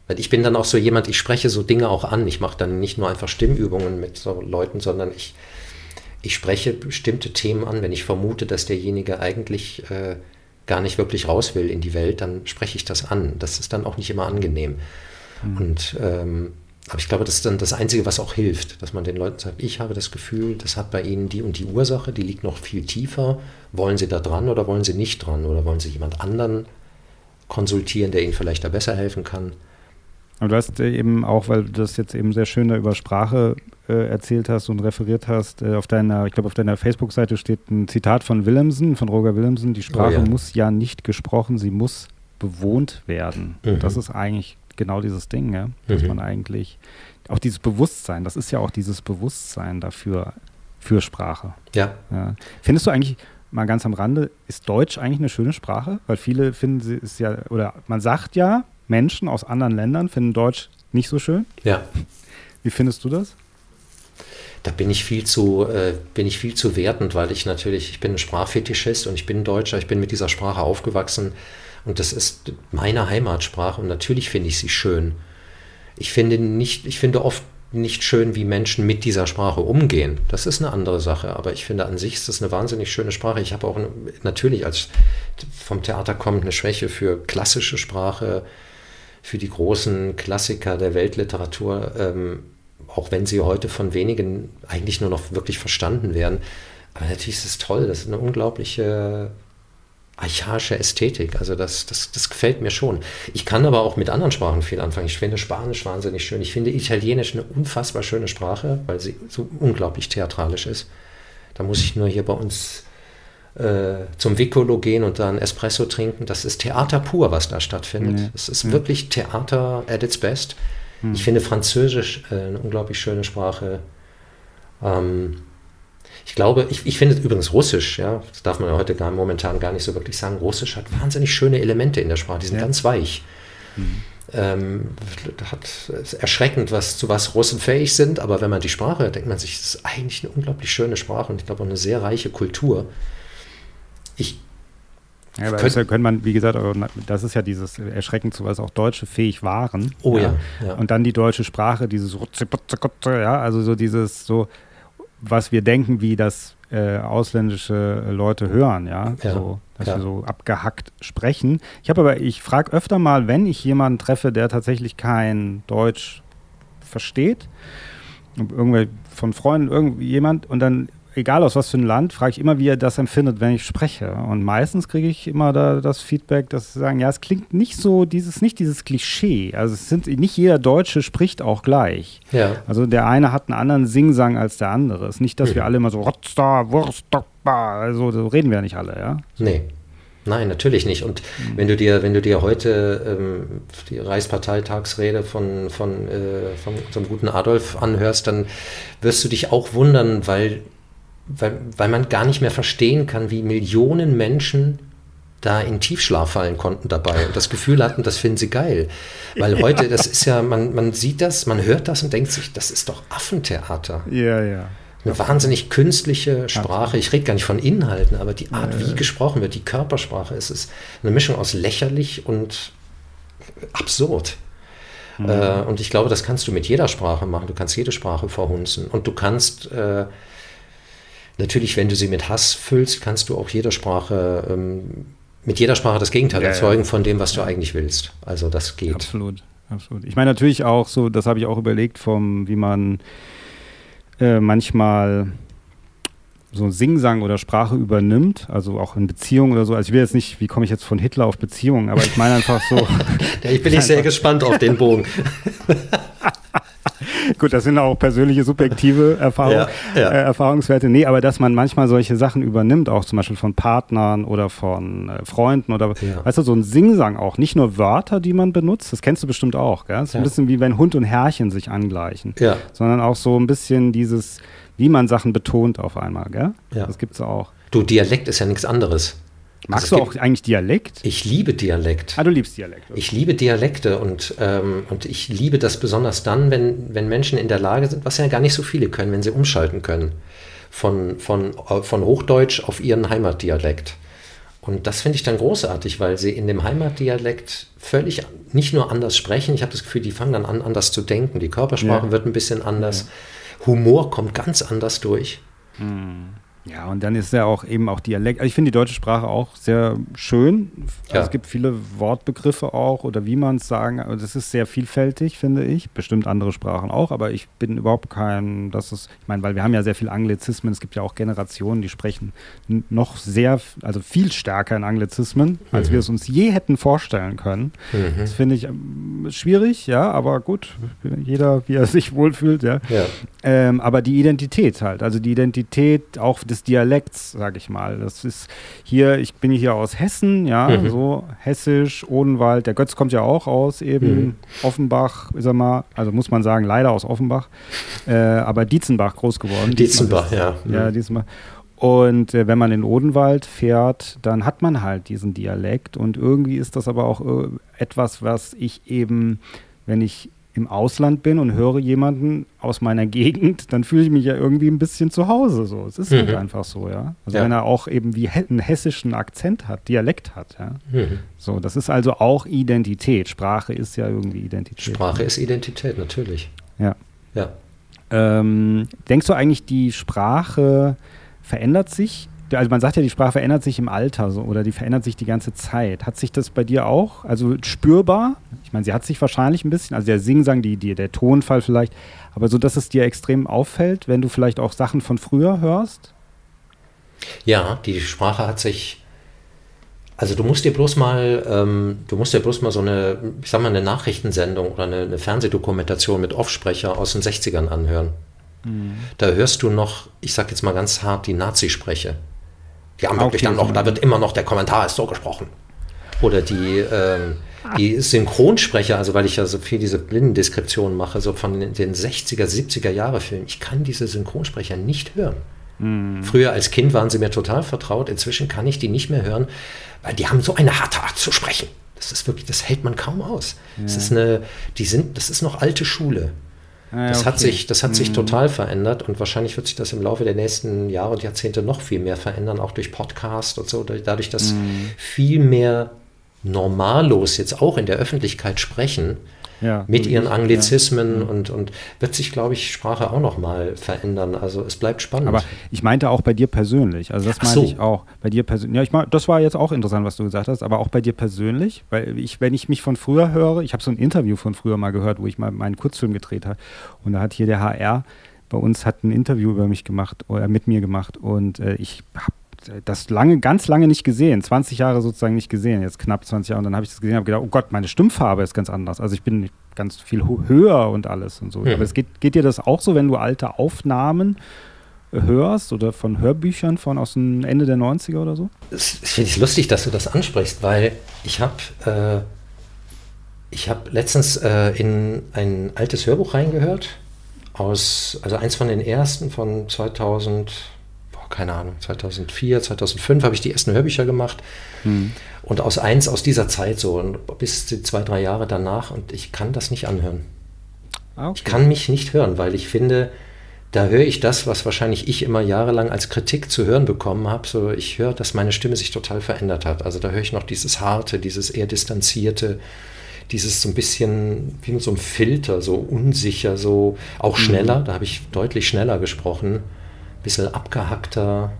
Weil ich bin dann auch so jemand, ich spreche so Dinge auch an. Ich mache dann nicht nur einfach Stimmübungen mit so Leuten, sondern ich, ich spreche bestimmte Themen an. Wenn ich vermute, dass derjenige eigentlich äh, gar nicht wirklich raus will in die Welt, dann spreche ich das an. Das ist dann auch nicht immer angenehm. Mhm. Und ähm, aber ich glaube, das ist dann das Einzige, was auch hilft, dass man den Leuten sagt, ich habe das Gefühl, das hat bei Ihnen die und die Ursache, die liegt noch viel tiefer. Wollen Sie da dran oder wollen Sie nicht dran? Oder wollen Sie jemand anderen konsultieren, der Ihnen vielleicht da besser helfen kann? Aber du hast eben auch, weil du das jetzt eben sehr schön da über Sprache äh, erzählt hast und referiert hast, äh, auf deiner, ich glaube, auf deiner Facebook-Seite steht ein Zitat von Willemsen, von Roger Willemsen, die Sprache oh ja. muss ja nicht gesprochen, sie muss bewohnt werden. Mhm. Das ist eigentlich genau dieses Ding, ja? dass mhm. man eigentlich auch dieses Bewusstsein, das ist ja auch dieses Bewusstsein dafür, für Sprache. Ja. ja. Findest du eigentlich, mal ganz am Rande, ist Deutsch eigentlich eine schöne Sprache? Weil viele finden sie ist ja, oder man sagt ja, Menschen aus anderen Ländern finden Deutsch nicht so schön. Ja. Wie findest du das? Da bin ich viel zu, äh, bin ich viel zu wertend, weil ich natürlich, ich bin ein Sprachfetischist und ich bin Deutscher, ich bin mit dieser Sprache aufgewachsen und das ist meine Heimatsprache und natürlich finde ich sie schön. Ich finde nicht, ich finde oft nicht schön, wie Menschen mit dieser Sprache umgehen. Das ist eine andere Sache, aber ich finde an sich ist das eine wahnsinnig schöne Sprache. Ich habe auch natürlich als vom Theater kommt eine Schwäche für klassische Sprache, für die großen Klassiker der Weltliteratur, ähm, auch wenn sie heute von wenigen eigentlich nur noch wirklich verstanden werden. Aber natürlich ist es toll, das ist eine unglaubliche archaische Ästhetik. Also das, das, das gefällt mir schon. Ich kann aber auch mit anderen Sprachen viel anfangen. Ich finde Spanisch wahnsinnig schön. Ich finde Italienisch eine unfassbar schöne Sprache, weil sie so unglaublich theatralisch ist. Da muss ich nur hier bei uns äh, zum Vicolo gehen und dann Espresso trinken. Das ist Theater pur, was da stattfindet. Ja. Es ist ja. wirklich Theater at its best. Hm. Ich finde Französisch äh, eine unglaublich schöne Sprache. Ähm, ich glaube, ich, ich finde übrigens Russisch, ja, das darf man ja heute gar, momentan gar nicht so wirklich sagen. Russisch hat wahnsinnig schöne Elemente in der Sprache, die sind ja. ganz weich. Mhm. Ähm, hat, ist erschreckend, was, zu was Russen fähig sind, aber wenn man die Sprache, denkt man sich, es ist eigentlich eine unglaublich schöne Sprache und ich glaube auch eine sehr reiche Kultur. Ja, aber das könnte man, wie gesagt, das ist ja dieses erschreckend, zu was auch Deutsche fähig waren. Oh ja, ja. Und dann die deutsche Sprache, dieses ja, also so dieses so was wir denken, wie das äh, ausländische Leute hören, ja, ja so, dass ja. wir so abgehackt sprechen. Ich habe aber, ich frage öfter mal, wenn ich jemanden treffe, der tatsächlich kein Deutsch versteht, irgendwie von Freunden, irgendjemand, und dann egal aus was für einem Land, frage ich immer, wie er das empfindet, wenn ich spreche. Und meistens kriege ich immer da das Feedback, dass sie sagen, ja, es klingt nicht so, dieses, nicht dieses Klischee. Also es sind, nicht jeder Deutsche spricht auch gleich. Ja. Also der eine hat einen anderen Singsang als der andere. Es ist nicht, dass mhm. wir alle immer so Rotzda, Wurstokba, also so reden wir ja nicht alle, ja? Nee. Nein, natürlich nicht. Und mhm. wenn du dir, wenn du dir heute ähm, die Reichsparteitagsrede von, von, äh, von unserem guten Adolf anhörst, dann wirst du dich auch wundern, weil weil, weil man gar nicht mehr verstehen kann, wie Millionen Menschen da in Tiefschlaf fallen konnten dabei und das Gefühl hatten, das finden sie geil. Weil heute, das ist ja, man, man sieht das, man hört das und denkt sich, das ist doch Affentheater. Ja, ja. Eine wahnsinnig künstliche Sprache. Ich rede gar nicht von Inhalten, aber die Art, wie gesprochen wird, die Körpersprache, es ist eine Mischung aus lächerlich und absurd. Mhm. Äh, und ich glaube, das kannst du mit jeder Sprache machen. Du kannst jede Sprache verhunzen. Und du kannst äh, Natürlich, wenn du sie mit Hass füllst, kannst du auch jeder Sprache, ähm, mit jeder Sprache das Gegenteil ja, erzeugen ja. von dem, was du eigentlich willst. Also das geht. Absolut, absolut. Ich meine natürlich auch so, das habe ich auch überlegt, vom, wie man äh, manchmal so Singsang oder Sprache übernimmt, also auch in Beziehungen oder so. Also ich will jetzt nicht, wie komme ich jetzt von Hitler auf Beziehungen, aber ich meine einfach so. ja, ich bin nicht sehr gespannt auf den Bogen. Gut, das sind auch persönliche, subjektive Erfahrung, ja, ja. Äh, Erfahrungswerte. Nee, aber dass man manchmal solche Sachen übernimmt, auch zum Beispiel von Partnern oder von äh, Freunden oder, ja. weißt du, so ein Singsang auch. Nicht nur Wörter, die man benutzt, das kennst du bestimmt auch, gell? Das ist ein bisschen wie wenn Hund und Herrchen sich angleichen. Ja. Sondern auch so ein bisschen dieses, wie man Sachen betont auf einmal, gell? Ja. Das gibt's auch. Du, Dialekt ist ja nichts anderes. Magst also du auch eigentlich Dialekt? Ich liebe Dialekt. Ah, du liebst Dialekt. Okay. Ich liebe Dialekte und, ähm, und ich liebe das besonders dann, wenn, wenn Menschen in der Lage sind, was ja gar nicht so viele können, wenn sie umschalten können, von, von, von Hochdeutsch auf ihren Heimatdialekt. Und das finde ich dann großartig, weil sie in dem Heimatdialekt völlig nicht nur anders sprechen, ich habe das Gefühl, die fangen dann an, anders zu denken. Die Körpersprache ja. wird ein bisschen anders. Ja. Humor kommt ganz anders durch. Hm. Ja, und dann ist ja auch eben auch Dialekt. Also ich finde die deutsche Sprache auch sehr schön. Also ja. Es gibt viele Wortbegriffe auch oder wie man es sagen. Also das ist sehr vielfältig, finde ich. Bestimmt andere Sprachen auch, aber ich bin überhaupt kein, das ist, ich meine, weil wir haben ja sehr viele Anglizismen. Es gibt ja auch Generationen, die sprechen noch sehr, also viel stärker in Anglizismen, als mhm. wir es uns je hätten vorstellen können. Mhm. Das finde ich ähm, schwierig, ja, aber gut, jeder, wie er sich wohlfühlt, ja. ja. Ähm, aber die Identität halt, also die Identität auch des Dialekts, sage ich mal. Das ist hier, ich bin hier aus Hessen, ja, mhm. so hessisch, Odenwald. Der Götz kommt ja auch aus eben mhm. Offenbach, ist er mal, also muss man sagen, leider aus Offenbach, äh, aber Dietzenbach groß geworden. Dietzenbach, ja. Ja, mhm. Dietzenbach. Und äh, wenn man in Odenwald fährt, dann hat man halt diesen Dialekt. Und irgendwie ist das aber auch äh, etwas, was ich eben, wenn ich im Ausland bin und höre jemanden aus meiner Gegend, dann fühle ich mich ja irgendwie ein bisschen zu Hause. So, es ist halt mhm. halt einfach so, ja. Also ja. wenn er auch eben wie einen hessischen Akzent hat, Dialekt hat, ja. Mhm. So, das ist also auch Identität. Sprache ist ja irgendwie Identität. Sprache ist Identität, natürlich. Ja. Ja. Ähm, denkst du eigentlich, die Sprache verändert sich also man sagt ja, die Sprache verändert sich im Alter so, oder die verändert sich die ganze Zeit. Hat sich das bei dir auch, also spürbar? Ich meine, sie hat sich wahrscheinlich ein bisschen, also der Singsang, die, die, der Tonfall vielleicht, aber so, dass es dir extrem auffällt, wenn du vielleicht auch Sachen von früher hörst? Ja, die Sprache hat sich, also du musst dir bloß mal, ähm, du musst dir bloß mal so eine, ich sag mal, eine Nachrichtensendung oder eine, eine Fernsehdokumentation mit Offsprecher aus den 60ern anhören. Mhm. Da hörst du noch, ich sag jetzt mal ganz hart, die Nazispreche. Die haben wirklich dann noch, da wird immer noch der Kommentar ist so gesprochen. Oder die, ähm, die Synchronsprecher, also weil ich ja so viel diese Blindendeskription mache, so von den 60er, 70er Jahre Filmen, ich kann diese Synchronsprecher nicht hören. Mhm. Früher als Kind waren sie mir total vertraut, inzwischen kann ich die nicht mehr hören, weil die haben so eine harte Art zu sprechen. Das ist wirklich, das hält man kaum aus. Ja. Das ist eine, die sind, das ist noch alte Schule. Ah, das, okay. hat sich, das hat sich mhm. total verändert und wahrscheinlich wird sich das im Laufe der nächsten Jahre und Jahrzehnte noch viel mehr verändern, auch durch Podcast und so, dadurch, dass mhm. viel mehr normallos jetzt auch in der Öffentlichkeit sprechen, ja, mit ihren Anglizismen ja. und, und wird sich, glaube ich, Sprache auch noch mal verändern. Also es bleibt spannend. Aber ich meinte auch bei dir persönlich. Also das meinte so. ich auch bei dir persönlich. Ja, ich mein, das war jetzt auch interessant, was du gesagt hast, aber auch bei dir persönlich, weil ich, wenn ich mich von früher höre, ich habe so ein Interview von früher mal gehört, wo ich mal meinen Kurzfilm gedreht habe und da hat hier der HR bei uns hat ein Interview über mich gemacht oder mit mir gemacht und äh, ich habe das lange, ganz lange nicht gesehen, 20 Jahre sozusagen nicht gesehen, jetzt knapp 20 Jahre. Und dann habe ich das gesehen und habe gedacht, oh Gott, meine Stimmfarbe ist ganz anders. Also ich bin ganz viel höher und alles und so. Mhm. Aber es geht, geht dir das auch so, wenn du alte Aufnahmen hörst oder von Hörbüchern von aus dem Ende der 90er oder so? Das finde ich lustig, dass du das ansprichst, weil ich habe äh, ich habe letztens äh, in ein altes Hörbuch reingehört aus also eins von den ersten von 2000 keine Ahnung, 2004, 2005 habe ich die ersten Hörbücher gemacht. Hm. Und aus eins aus dieser Zeit so und bis zwei, drei Jahre danach und ich kann das nicht anhören. Ah, okay. Ich kann mich nicht hören, weil ich finde, da höre ich das, was wahrscheinlich ich immer jahrelang als Kritik zu hören bekommen habe. So, ich höre, dass meine Stimme sich total verändert hat. Also da höre ich noch dieses harte, dieses eher distanzierte, dieses so ein bisschen wie mit so einem Filter, so unsicher, so auch hm. schneller. Mhm. Da habe ich deutlich schneller gesprochen bisschen abgehackter.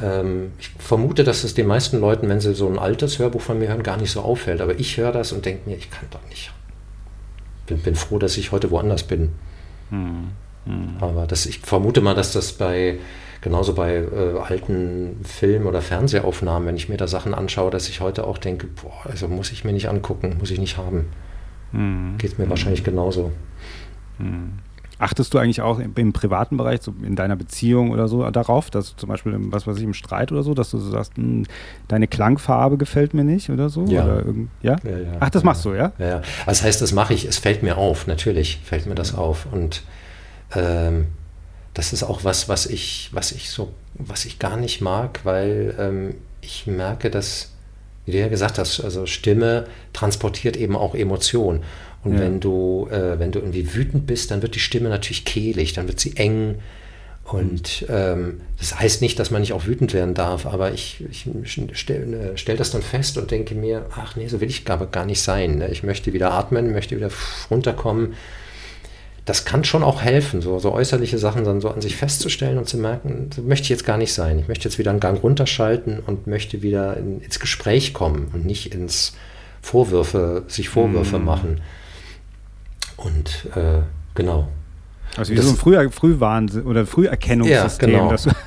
Ähm, ich vermute, dass es den meisten Leuten, wenn sie so ein altes Hörbuch von mir hören, gar nicht so auffällt. Aber ich höre das und denke mir, ich kann doch nicht. Bin, bin froh, dass ich heute woanders bin. Hm. Mhm. Aber das, ich vermute mal, dass das bei genauso bei äh, alten Film- oder Fernsehaufnahmen, wenn ich mir da Sachen anschaue, dass ich heute auch denke, boah, also muss ich mir nicht angucken, muss ich nicht haben. Mhm. Geht mir mhm. wahrscheinlich genauso. Mhm. Achtest du eigentlich auch im, privaten Bereich, so in deiner Beziehung oder so, darauf, dass du zum Beispiel, im, was weiß ich, im Streit oder so, dass du so sagst, mh, hm, deine Klangfarbe gefällt mir nicht oder so? Ja. Oder ja? ja, ja Ach, das machst du, ja? Ja, ja. Also das heißt, das mache ich, es fällt mir auf, natürlich fällt mir das auf. Und ähm, das ist auch was, was ich, was ich so, was ich gar nicht mag, weil ähm, ich merke, dass, wie du ja gesagt hast, also Stimme transportiert eben auch Emotionen. Und ja. wenn du, äh, wenn du irgendwie wütend bist, dann wird die Stimme natürlich kehlig, dann wird sie eng. Und ähm, das heißt nicht, dass man nicht auch wütend werden darf, aber ich, ich stelle stell das dann fest und denke mir, ach nee, so will ich gar, gar nicht sein. Ne? Ich möchte wieder atmen, möchte wieder runterkommen. Das kann schon auch helfen, so, so äußerliche Sachen dann so an sich festzustellen und zu merken, so möchte ich jetzt gar nicht sein. Ich möchte jetzt wieder einen Gang runterschalten und möchte wieder in, ins Gespräch kommen und nicht ins Vorwürfe, sich Vorwürfe mm. machen. Und äh, genau. Also wie das, so ein Früh Frühwarn- oder Früherkennungssystem, ja, genau. dass, du, dass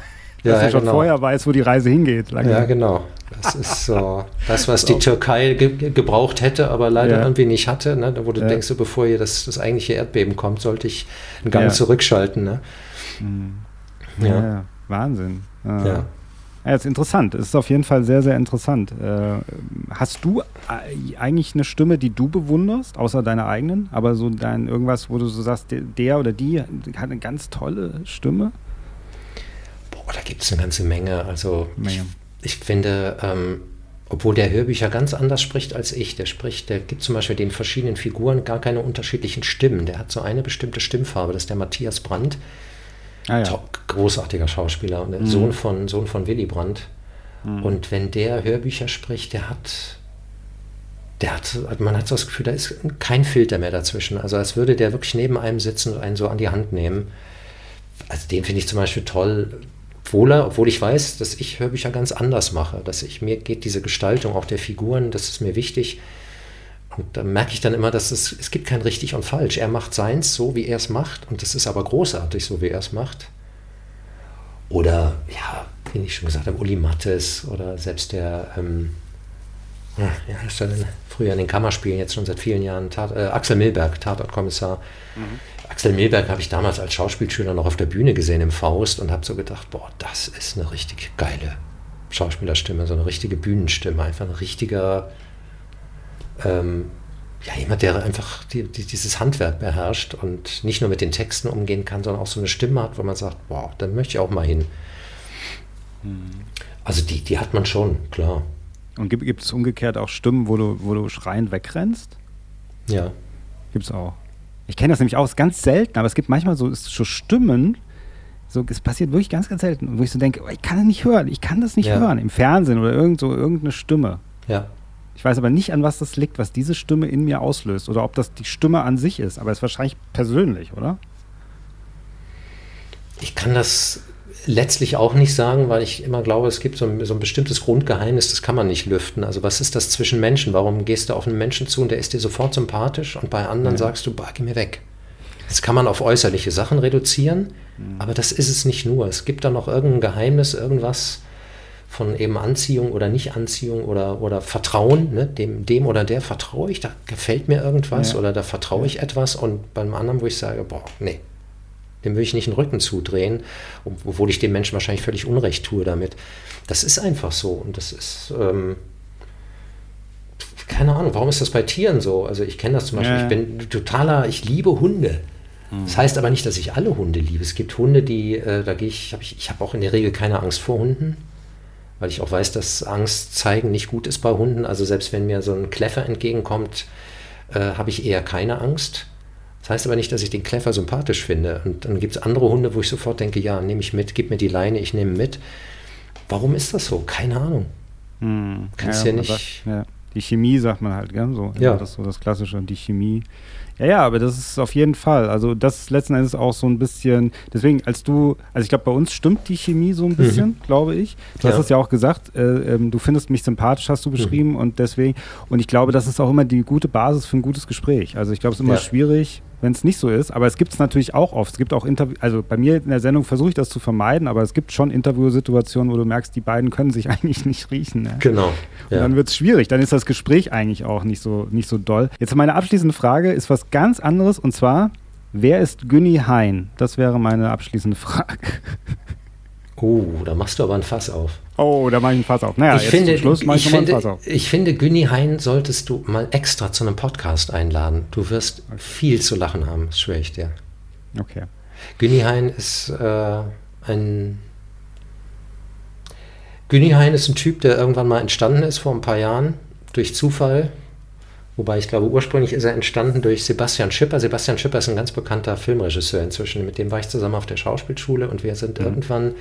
ja, du schon genau. vorher weißt, wo die Reise hingeht. Lange. Ja, genau. Das ist so das, was die Türkei ge gebraucht hätte, aber leider ja. irgendwie nicht hatte. Ne? Wo du ja. denkst, bevor hier das, das eigentliche Erdbeben kommt, sollte ich einen Gang ja. zurückschalten. Ne? Mhm. Ja. Wahnsinn. Ja. Ja, ist interessant. Es ist auf jeden Fall sehr, sehr interessant. Äh, hast du eigentlich eine Stimme, die du bewunderst, außer deiner eigenen? Aber so dein irgendwas, wo du so sagst, der oder die hat eine ganz tolle Stimme? Boah, da gibt es eine ganze Menge. Also Menge. Ich, ich, finde, ähm, obwohl der Hörbücher ganz anders spricht als ich, der spricht, der gibt zum Beispiel den verschiedenen Figuren gar keine unterschiedlichen Stimmen. Der hat so eine bestimmte Stimmfarbe, das ist der Matthias Brandt. Ah, ja. Großartiger Schauspieler und mhm. Sohn, von, Sohn von Willy Brandt. Mhm. Und wenn der Hörbücher spricht, der hat, der hat, man hat so das Gefühl, da ist kein Filter mehr dazwischen. Also als würde der wirklich neben einem sitzen und einen so an die Hand nehmen. Also den finde ich zum Beispiel toll, obwohl, er, obwohl ich weiß, dass ich Hörbücher ganz anders mache. Dass ich, mir geht diese Gestaltung auch der Figuren, das ist mir wichtig. Und da merke ich dann immer, dass es, es gibt kein richtig und falsch. Er macht seins so, wie er es macht. Und das ist aber großartig, so wie er es macht. Oder, ja, wie ich schon gesagt habe, Uli Mattes oder selbst der, ähm, ja, ist denn früher in den Kammerspielen, jetzt schon seit vielen Jahren, Tat, äh, Axel Milberg, Tatortkommissar. Mhm. Axel Milberg habe ich damals als Schauspielschüler noch auf der Bühne gesehen im Faust und habe so gedacht, boah, das ist eine richtig geile Schauspielerstimme, so eine richtige Bühnenstimme, einfach ein richtiger ähm, ja, jemand, der einfach die, die, dieses Handwerk beherrscht und nicht nur mit den Texten umgehen kann, sondern auch so eine Stimme hat, wo man sagt, wow, dann möchte ich auch mal hin. Mhm. Also die, die hat man schon, klar. Und gibt, gibt es umgekehrt auch Stimmen, wo du, wo du schreiend wegrennst? Ja. Gibt es auch. Ich kenne das nämlich auch, ist ganz selten, aber es gibt manchmal so, so Stimmen, so, es passiert wirklich ganz, ganz selten, wo ich so denke, oh, ich kann das nicht hören, ich kann das nicht ja. hören, im Fernsehen oder irgend so, irgendeine Stimme. Ja. Ich weiß aber nicht, an was das liegt, was diese Stimme in mir auslöst oder ob das die Stimme an sich ist. Aber es ist wahrscheinlich persönlich, oder? Ich kann das letztlich auch nicht sagen, weil ich immer glaube, es gibt so ein, so ein, bestimmtes Grundgeheimnis, das kann man nicht lüften. Also was ist das zwischen Menschen? Warum gehst du auf einen Menschen zu und der ist dir sofort sympathisch und bei anderen ja. sagst du, bah, geh mir weg. Das kann man auf äußerliche Sachen reduzieren, mhm. aber das ist es nicht nur. Es gibt da noch irgendein Geheimnis, irgendwas, von eben Anziehung oder Nicht-Anziehung oder, oder Vertrauen, ne? dem, dem oder der vertraue ich, da gefällt mir irgendwas ja. oder da vertraue ich etwas und beim anderen, wo ich sage, boah, nee, dem will ich nicht den Rücken zudrehen, obwohl ich dem Menschen wahrscheinlich völlig Unrecht tue damit. Das ist einfach so und das ist, ähm, keine Ahnung, warum ist das bei Tieren so? Also ich kenne das zum Beispiel, ja. ich bin totaler, ich liebe Hunde. Mhm. Das heißt aber nicht, dass ich alle Hunde liebe. Es gibt Hunde, die, äh, da gehe ich, hab ich, ich habe auch in der Regel keine Angst vor Hunden weil ich auch weiß, dass Angst zeigen nicht gut ist bei Hunden. Also selbst wenn mir so ein Kleffer entgegenkommt, äh, habe ich eher keine Angst. Das heißt aber nicht, dass ich den Kleffer sympathisch finde. Und dann gibt es andere Hunde, wo ich sofort denke, ja, nehme ich mit, gib mir die Leine, ich nehme mit. Warum ist das so? Keine Ahnung. Hm. Kannst ja, ja nicht. Sagt, ja. Die Chemie sagt man halt, gell? So, ja. Das ist so das Klassische. Die Chemie ja, ja, aber das ist auf jeden Fall. Also das ist letzten Endes auch so ein bisschen, deswegen, als du, also ich glaube, bei uns stimmt die Chemie so ein bisschen, mhm. glaube ich. Du ja. hast es ja auch gesagt, äh, ähm, du findest mich sympathisch, hast du mhm. beschrieben mhm. und deswegen, und ich glaube, das ist auch immer die gute Basis für ein gutes Gespräch. Also ich glaube, es ist immer ja. schwierig, wenn es nicht so ist. Aber es gibt es natürlich auch oft. Es gibt auch Interviews, also bei mir in der Sendung versuche ich das zu vermeiden, aber es gibt schon Interviewsituationen, wo du merkst, die beiden können sich eigentlich nicht riechen. Ne? Genau. Und dann wird es schwierig. Dann ist das Gespräch eigentlich auch nicht so, nicht so doll. Jetzt meine abschließende Frage ist was ganz anderes und zwar, wer ist Günni Hein? Das wäre meine abschließende Frage. Oh, da machst du aber ein Fass auf. Oh, da mache ich ein Fass auf. Naja, ich jetzt finde, zum Schluss mache ich, ich, nochmal ein finde, Fass auf. ich finde, Günni Hein solltest du mal extra zu einem Podcast einladen. Du wirst viel zu lachen haben, das schwöre ich dir. Okay. Günni Hein ist äh, ein. Günni Hein ist ein Typ, der irgendwann mal entstanden ist vor ein paar Jahren durch Zufall. Wobei ich glaube, ursprünglich ist er entstanden durch Sebastian Schipper. Sebastian Schipper ist ein ganz bekannter Filmregisseur inzwischen. Mit dem war ich zusammen auf der Schauspielschule und wir sind Mhm. irgendwann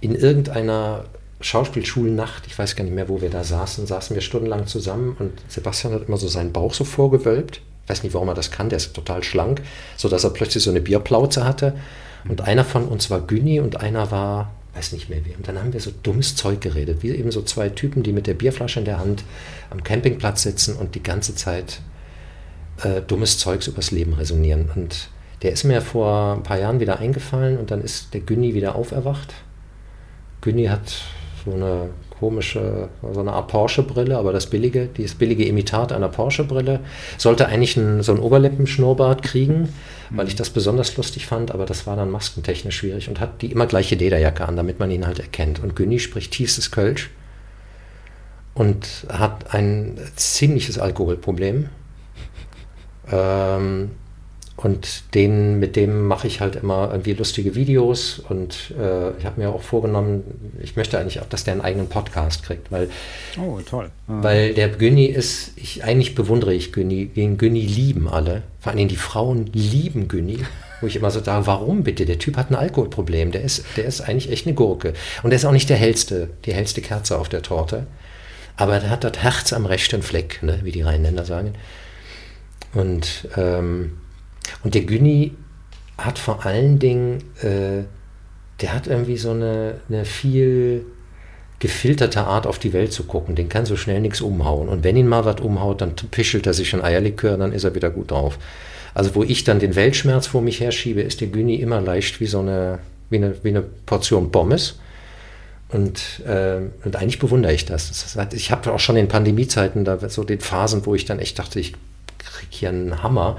in irgendeiner Schauspielschulnacht, ich weiß gar nicht mehr, wo wir da saßen, saßen wir stundenlang zusammen und Sebastian hat immer so seinen Bauch so vorgewölbt. Ich weiß nicht, warum er das kann, der ist total schlank, sodass er plötzlich so eine Bierplauze hatte. Und einer von uns war Günni und einer war, weiß nicht mehr wie. Und dann haben wir so dummes Zeug geredet, wie eben so zwei Typen, die mit der Bierflasche in der Hand am Campingplatz sitzen und die ganze Zeit äh, dummes Zeugs übers Leben resonieren. Und der ist mir vor ein paar Jahren wieder eingefallen und dann ist der Günni wieder auferwacht. Günni hat so eine komische, so eine Art Porsche-Brille, aber das billige, dieses billige Imitat einer Porsche-Brille. Sollte eigentlich ein, so ein Oberlippenschnurrbart kriegen, weil ich das besonders lustig fand, aber das war dann maskentechnisch schwierig und hat die immer gleiche Lederjacke an, damit man ihn halt erkennt. Und Günni spricht tiefstes Kölsch und hat ein ziemliches Alkoholproblem. Ähm, und den, mit dem mache ich halt immer irgendwie lustige Videos. Und äh, ich habe mir auch vorgenommen, ich möchte eigentlich auch, dass der einen eigenen Podcast kriegt, weil, Oh, toll. Ah. weil der Günni ist, ich, eigentlich bewundere ich Günni, den Günni lieben alle, vor allem die Frauen lieben Günni, wo ich immer so sage, warum bitte, der Typ hat ein Alkoholproblem, der ist, der ist eigentlich echt eine Gurke. Und der ist auch nicht der hellste, die hellste Kerze auf der Torte, aber der hat das Herz am rechten Fleck, ne, wie die Rheinländer sagen. Und ähm, und der Günni hat vor allen Dingen, äh, der hat irgendwie so eine, eine viel gefilterte Art auf die Welt zu gucken. Den kann so schnell nichts umhauen. Und wenn ihn mal was umhaut, dann pischelt er sich ein Eierlikör, dann ist er wieder gut drauf. Also wo ich dann den Weltschmerz vor mich herschiebe, ist der Günni immer leicht wie so eine, wie eine, wie eine Portion Pommes. Und, äh, und eigentlich bewundere ich das. das hat, ich habe auch schon in Pandemiezeiten, da so den Phasen, wo ich dann echt dachte, ich kriege hier einen Hammer,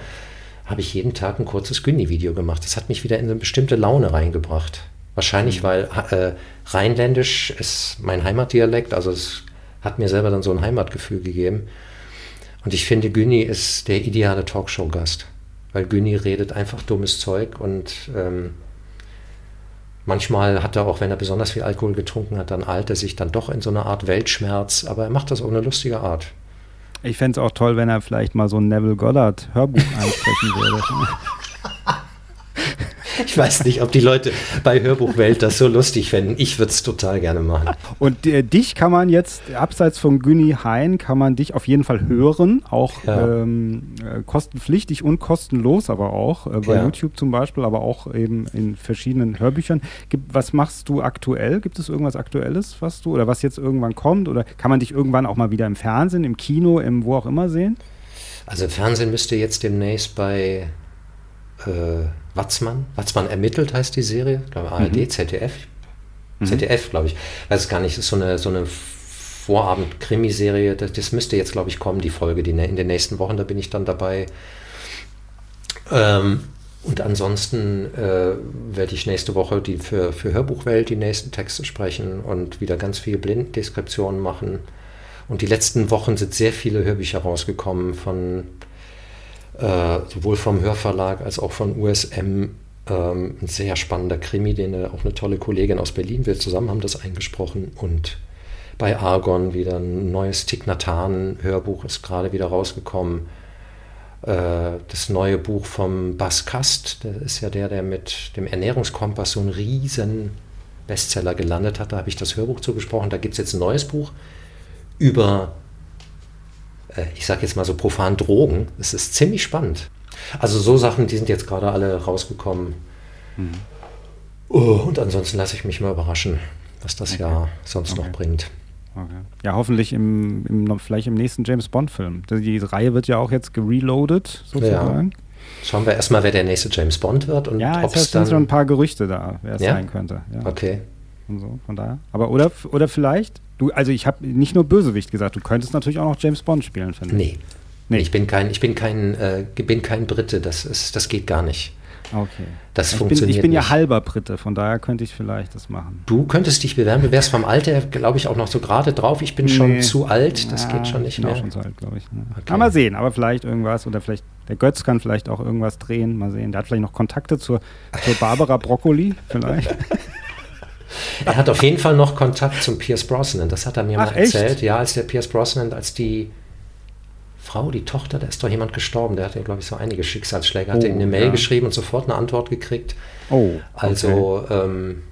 habe ich jeden Tag ein kurzes Günni-Video gemacht. Das hat mich wieder in eine bestimmte Laune reingebracht. Wahrscheinlich, weil äh, Rheinländisch ist mein Heimatdialekt, also es hat mir selber dann so ein Heimatgefühl gegeben. Und ich finde, Günni ist der ideale Talkshow-Gast, weil Günni redet einfach dummes Zeug und ähm, manchmal hat er auch, wenn er besonders viel Alkohol getrunken hat, dann eilt er sich dann doch in so eine Art Weltschmerz, aber er macht das auf eine lustige Art. Ich fände es auch toll, wenn er vielleicht mal so ein Neville Goddard Hörbuch einsprechen würde. Ich weiß nicht, ob die Leute bei Hörbuchwelt das so lustig fänden. Ich würde es total gerne machen. Und äh, dich kann man jetzt, abseits von Günni Hein, kann man dich auf jeden Fall hören. Auch Ja. ähm, äh, kostenpflichtig und kostenlos, aber auch äh, bei Ja. YouTube zum Beispiel, aber auch eben in verschiedenen Hörbüchern. Gibt, was machst du aktuell? Gibt es irgendwas Aktuelles, was du oder was jetzt irgendwann kommt? Oder kann man dich irgendwann auch mal wieder im Fernsehen, im Kino, im wo auch immer sehen? Also Fernsehen müsste jetzt demnächst bei äh, Watzmann, Watzmann ermittelt heißt die Serie, ich glaube ARD, ZDF, ZDF glaube ich, weiß es gar nicht, ist so eine, so eine Vorabend-Krimiserie, das, das müsste jetzt glaube ich kommen, die Folge, die in den nächsten Wochen, da bin ich dann dabei. Ähm, und ansonsten äh, werde ich nächste Woche die für, für Hörbuchwelt die nächsten Texte sprechen und wieder ganz viele Blindendeskriptionen machen. Und die letzten Wochen sind sehr viele Hörbücher rausgekommen von äh, sowohl vom Hörverlag als auch von USM. Ähm, ein sehr spannender Krimi, den äh, auch eine tolle Kollegin aus Berlin, wir zusammen haben das eingesprochen. Und bei Argon wieder ein neues Thich Nhat Hanh Hörbuch ist gerade wieder rausgekommen. Äh, das neue Buch vom Bas Kast, der ist ja der, der mit dem Ernährungskompass so einen riesen Bestseller gelandet hat. Da habe ich das Hörbuch zugesprochen. Da gibt es jetzt ein neues Buch über ich sage jetzt mal so profan Drogen. Es ist ziemlich spannend. Also so Sachen, die sind jetzt gerade alle rausgekommen. Oh, und ansonsten lasse ich mich mal überraschen, was das Okay. Jahr sonst Okay. noch bringt. Okay. Ja, hoffentlich im, im, vielleicht im nächsten James Bond-Film. Die Reihe wird ja auch jetzt gereloadet, sozusagen. Schauen wir erstmal, wer der nächste James Bond wird und Ja, ob es sind dann. schon ein paar Gerüchte da, wer es Ja? sein könnte. Ja. Okay. Und so, von daher. Aber oder, oder vielleicht, du, also ich habe nicht nur Bösewicht gesagt, du könntest natürlich auch noch James Bond spielen, finde ich. Nee. Nee. Ich bin kein, ich bin kein, äh, bin kein Brite, das, ist, das geht gar nicht. Okay. Das ich bin, funktioniert ich bin ja nicht. halber Brite, von daher könnte ich vielleicht das machen. Du könntest dich bewerben, du wärst vom Alter, glaube ich, auch noch so gerade drauf. Ich bin schon Nee. zu alt, das Ja, geht schon nicht ich bin mehr. auch schon zu alt, glaube ich. Ne? Okay. Kann man sehen, aber vielleicht irgendwas oder vielleicht, der Götz kann vielleicht auch irgendwas drehen, mal sehen. Der hat vielleicht noch Kontakte zur, zur Barbara Broccoli, vielleicht. Er hat auf jeden Fall noch Kontakt zum Pierce Brosnan, das hat er mir Ach, mal echt? erzählt. Ja, als der Pierce Brosnan, als die Frau, die Tochter, da ist doch jemand gestorben, der hatte, glaube ich, so einige Schicksalsschläge, hat Oh, er ihm eine Mail ja. geschrieben und sofort eine Antwort gekriegt. Oh. Also ähm,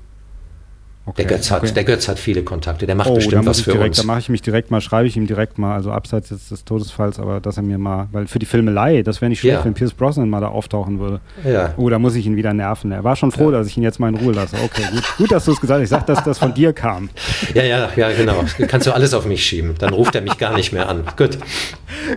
okay. der, Götz hat, okay. der Götz hat viele Kontakte, der macht Oh, bestimmt was für direkt, uns. da mache ich mich direkt mal, schreibe ich ihm direkt mal, also abseits jetzt des Todesfalls, aber dass er mir mal, weil für die Filmelei, das wäre nicht schlecht, Ja. wenn Pierce Brosnan mal da auftauchen würde. Ja. Oh, da muss ich ihn wieder nerven. Er war schon froh, dass ich ihn jetzt mal in Ruhe lasse. Okay, gut, gut dass du es gesagt hast. Ich sag, dass das von dir kam. ja, ja, ja, genau. Kannst du alles auf mich schieben. Dann ruft er mich gar nicht mehr an. Gut.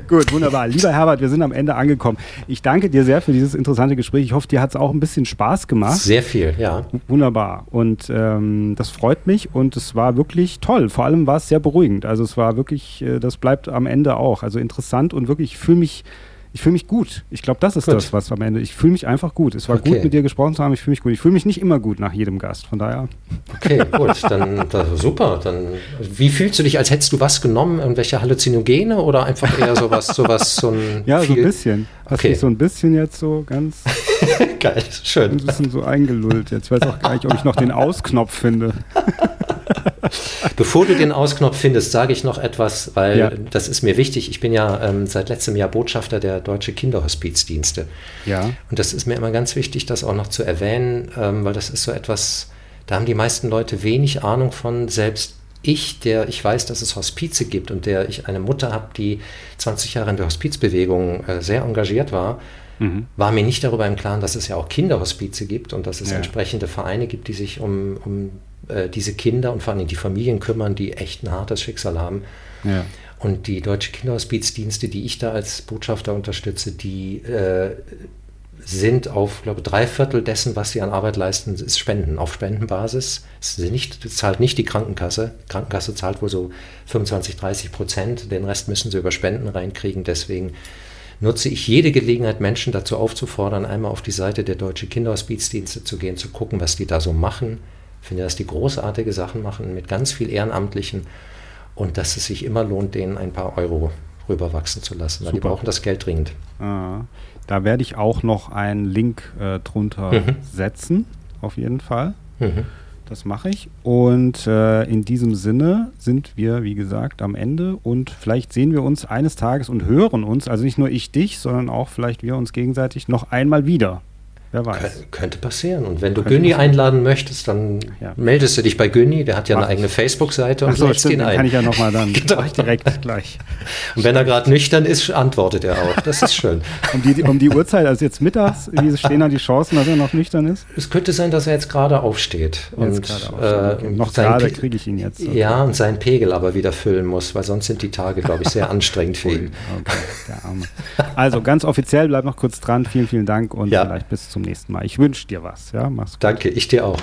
Gut, wunderbar. Lieber Herbert, wir sind am Ende angekommen. Ich danke dir sehr für dieses interessante Gespräch. Ich hoffe, dir hat es auch ein bisschen Spaß gemacht. Sehr viel, ja. Wunderbar. Und ähm, das freut mich und es war wirklich toll. Vor allem war es sehr beruhigend. Also es war wirklich, äh, das bleibt am Ende auch. Also interessant und wirklich, ich fühle mich, ich fühle mich gut. Ich glaube, das ist Gut. das, was am Ende. Ich fühle mich einfach gut. Es war Okay. gut, mit dir gesprochen zu haben. Ich fühle mich gut. Ich fühle mich nicht immer gut nach jedem Gast. Von daher. Okay, gut. Dann da, super. Dann wie fühlst du dich, als hättest du was genommen? Irgendwelche Halluzinogene oder einfach eher sowas, sowas, so ein Ja, so ein bisschen. Hast Okay. so ein bisschen jetzt so ganz Geil, schön. ein bisschen so eingelullt. Jetzt weiß auch gar nicht, ob ich noch den Ausknopf finde. Bevor du den Ausknopf findest, sage ich noch etwas, weil Ja. das ist mir wichtig. Ich bin ja ähm, seit letztem Jahr Botschafter der Deutsche Kinderhospizdienste. Ja. Und das ist mir immer ganz wichtig, das auch noch zu erwähnen, ähm, weil das ist so etwas, da haben die meisten Leute wenig Ahnung von. Selbst ich, der ich weiß, dass es Hospize gibt und der ich eine Mutter habe, die 20 Jahre in der Hospizbewegung äh, sehr engagiert war, Mhm. war mir nicht darüber im Klaren, dass es ja auch Kinderhospize gibt und dass es Ja. entsprechende Vereine gibt, die sich um, um äh, diese Kinder und vor allem die Familien kümmern, die echt ein hartes Schicksal haben. Ja. Und die deutsche Kinderhospizdienste, die ich da als Botschafter unterstütze, die äh, sind auf, glaube drei Viertel dessen, was sie an Arbeit leisten, ist Spenden, auf Spendenbasis. Sind nicht, das zahlt nicht die Krankenkasse. Die Krankenkasse zahlt wohl so 25, 30 Prozent. Den Rest müssen sie über Spenden reinkriegen. Deswegen nutze ich jede Gelegenheit, Menschen dazu aufzufordern, einmal auf die Seite der Deutsche Kinderhospizdienste zu gehen, zu gucken, was die da so machen. Ich finde, dass die großartige Sachen machen mit ganz viel Ehrenamtlichen und dass es sich immer lohnt, denen ein paar Euro rüberwachsen zu lassen, weil die Super. brauchen das Geld dringend. Ah, da werde ich auch noch einen Link äh, drunter Mhm. setzen, auf jeden Fall. Mhm. Das mache ich. Und äh, in diesem Sinne sind wir, wie gesagt, am Ende. Und vielleicht sehen wir uns eines Tages und hören uns, also nicht nur ich dich, sondern auch vielleicht wir uns gegenseitig noch einmal wieder. Wer weiß. Kö- Könnte passieren. Und wenn du Könnte Günni passieren. einladen möchtest, dann Ja. meldest du dich bei Günni. Der hat ja Mach eine eigene. Facebook-Seite und Achso, lädst ihn ein. kann ich ja nochmal dann Genau. direkt gleich. Und wenn er gerade nüchtern ist, antwortet er auch. Das ist schön. Um die, um die Uhrzeit, also jetzt mittags, wie stehen da die Chancen, dass er noch nüchtern ist? Es könnte sein, dass er jetzt gerade aufsteht. Jetzt und, gerade auch äh, okay. Noch gerade kriege ich ihn jetzt. Ja, und seinen Pegel aber wieder füllen muss, weil sonst sind die Tage, glaube ich, sehr anstrengend für ihn. Okay, der Arme. Also ganz offiziell, bleib noch kurz dran. Vielen, vielen Dank und Ja. vielleicht bis zum nächsten Mal. Ich wünsche dir was. Ja, mach's gut. Danke, ich dir auch.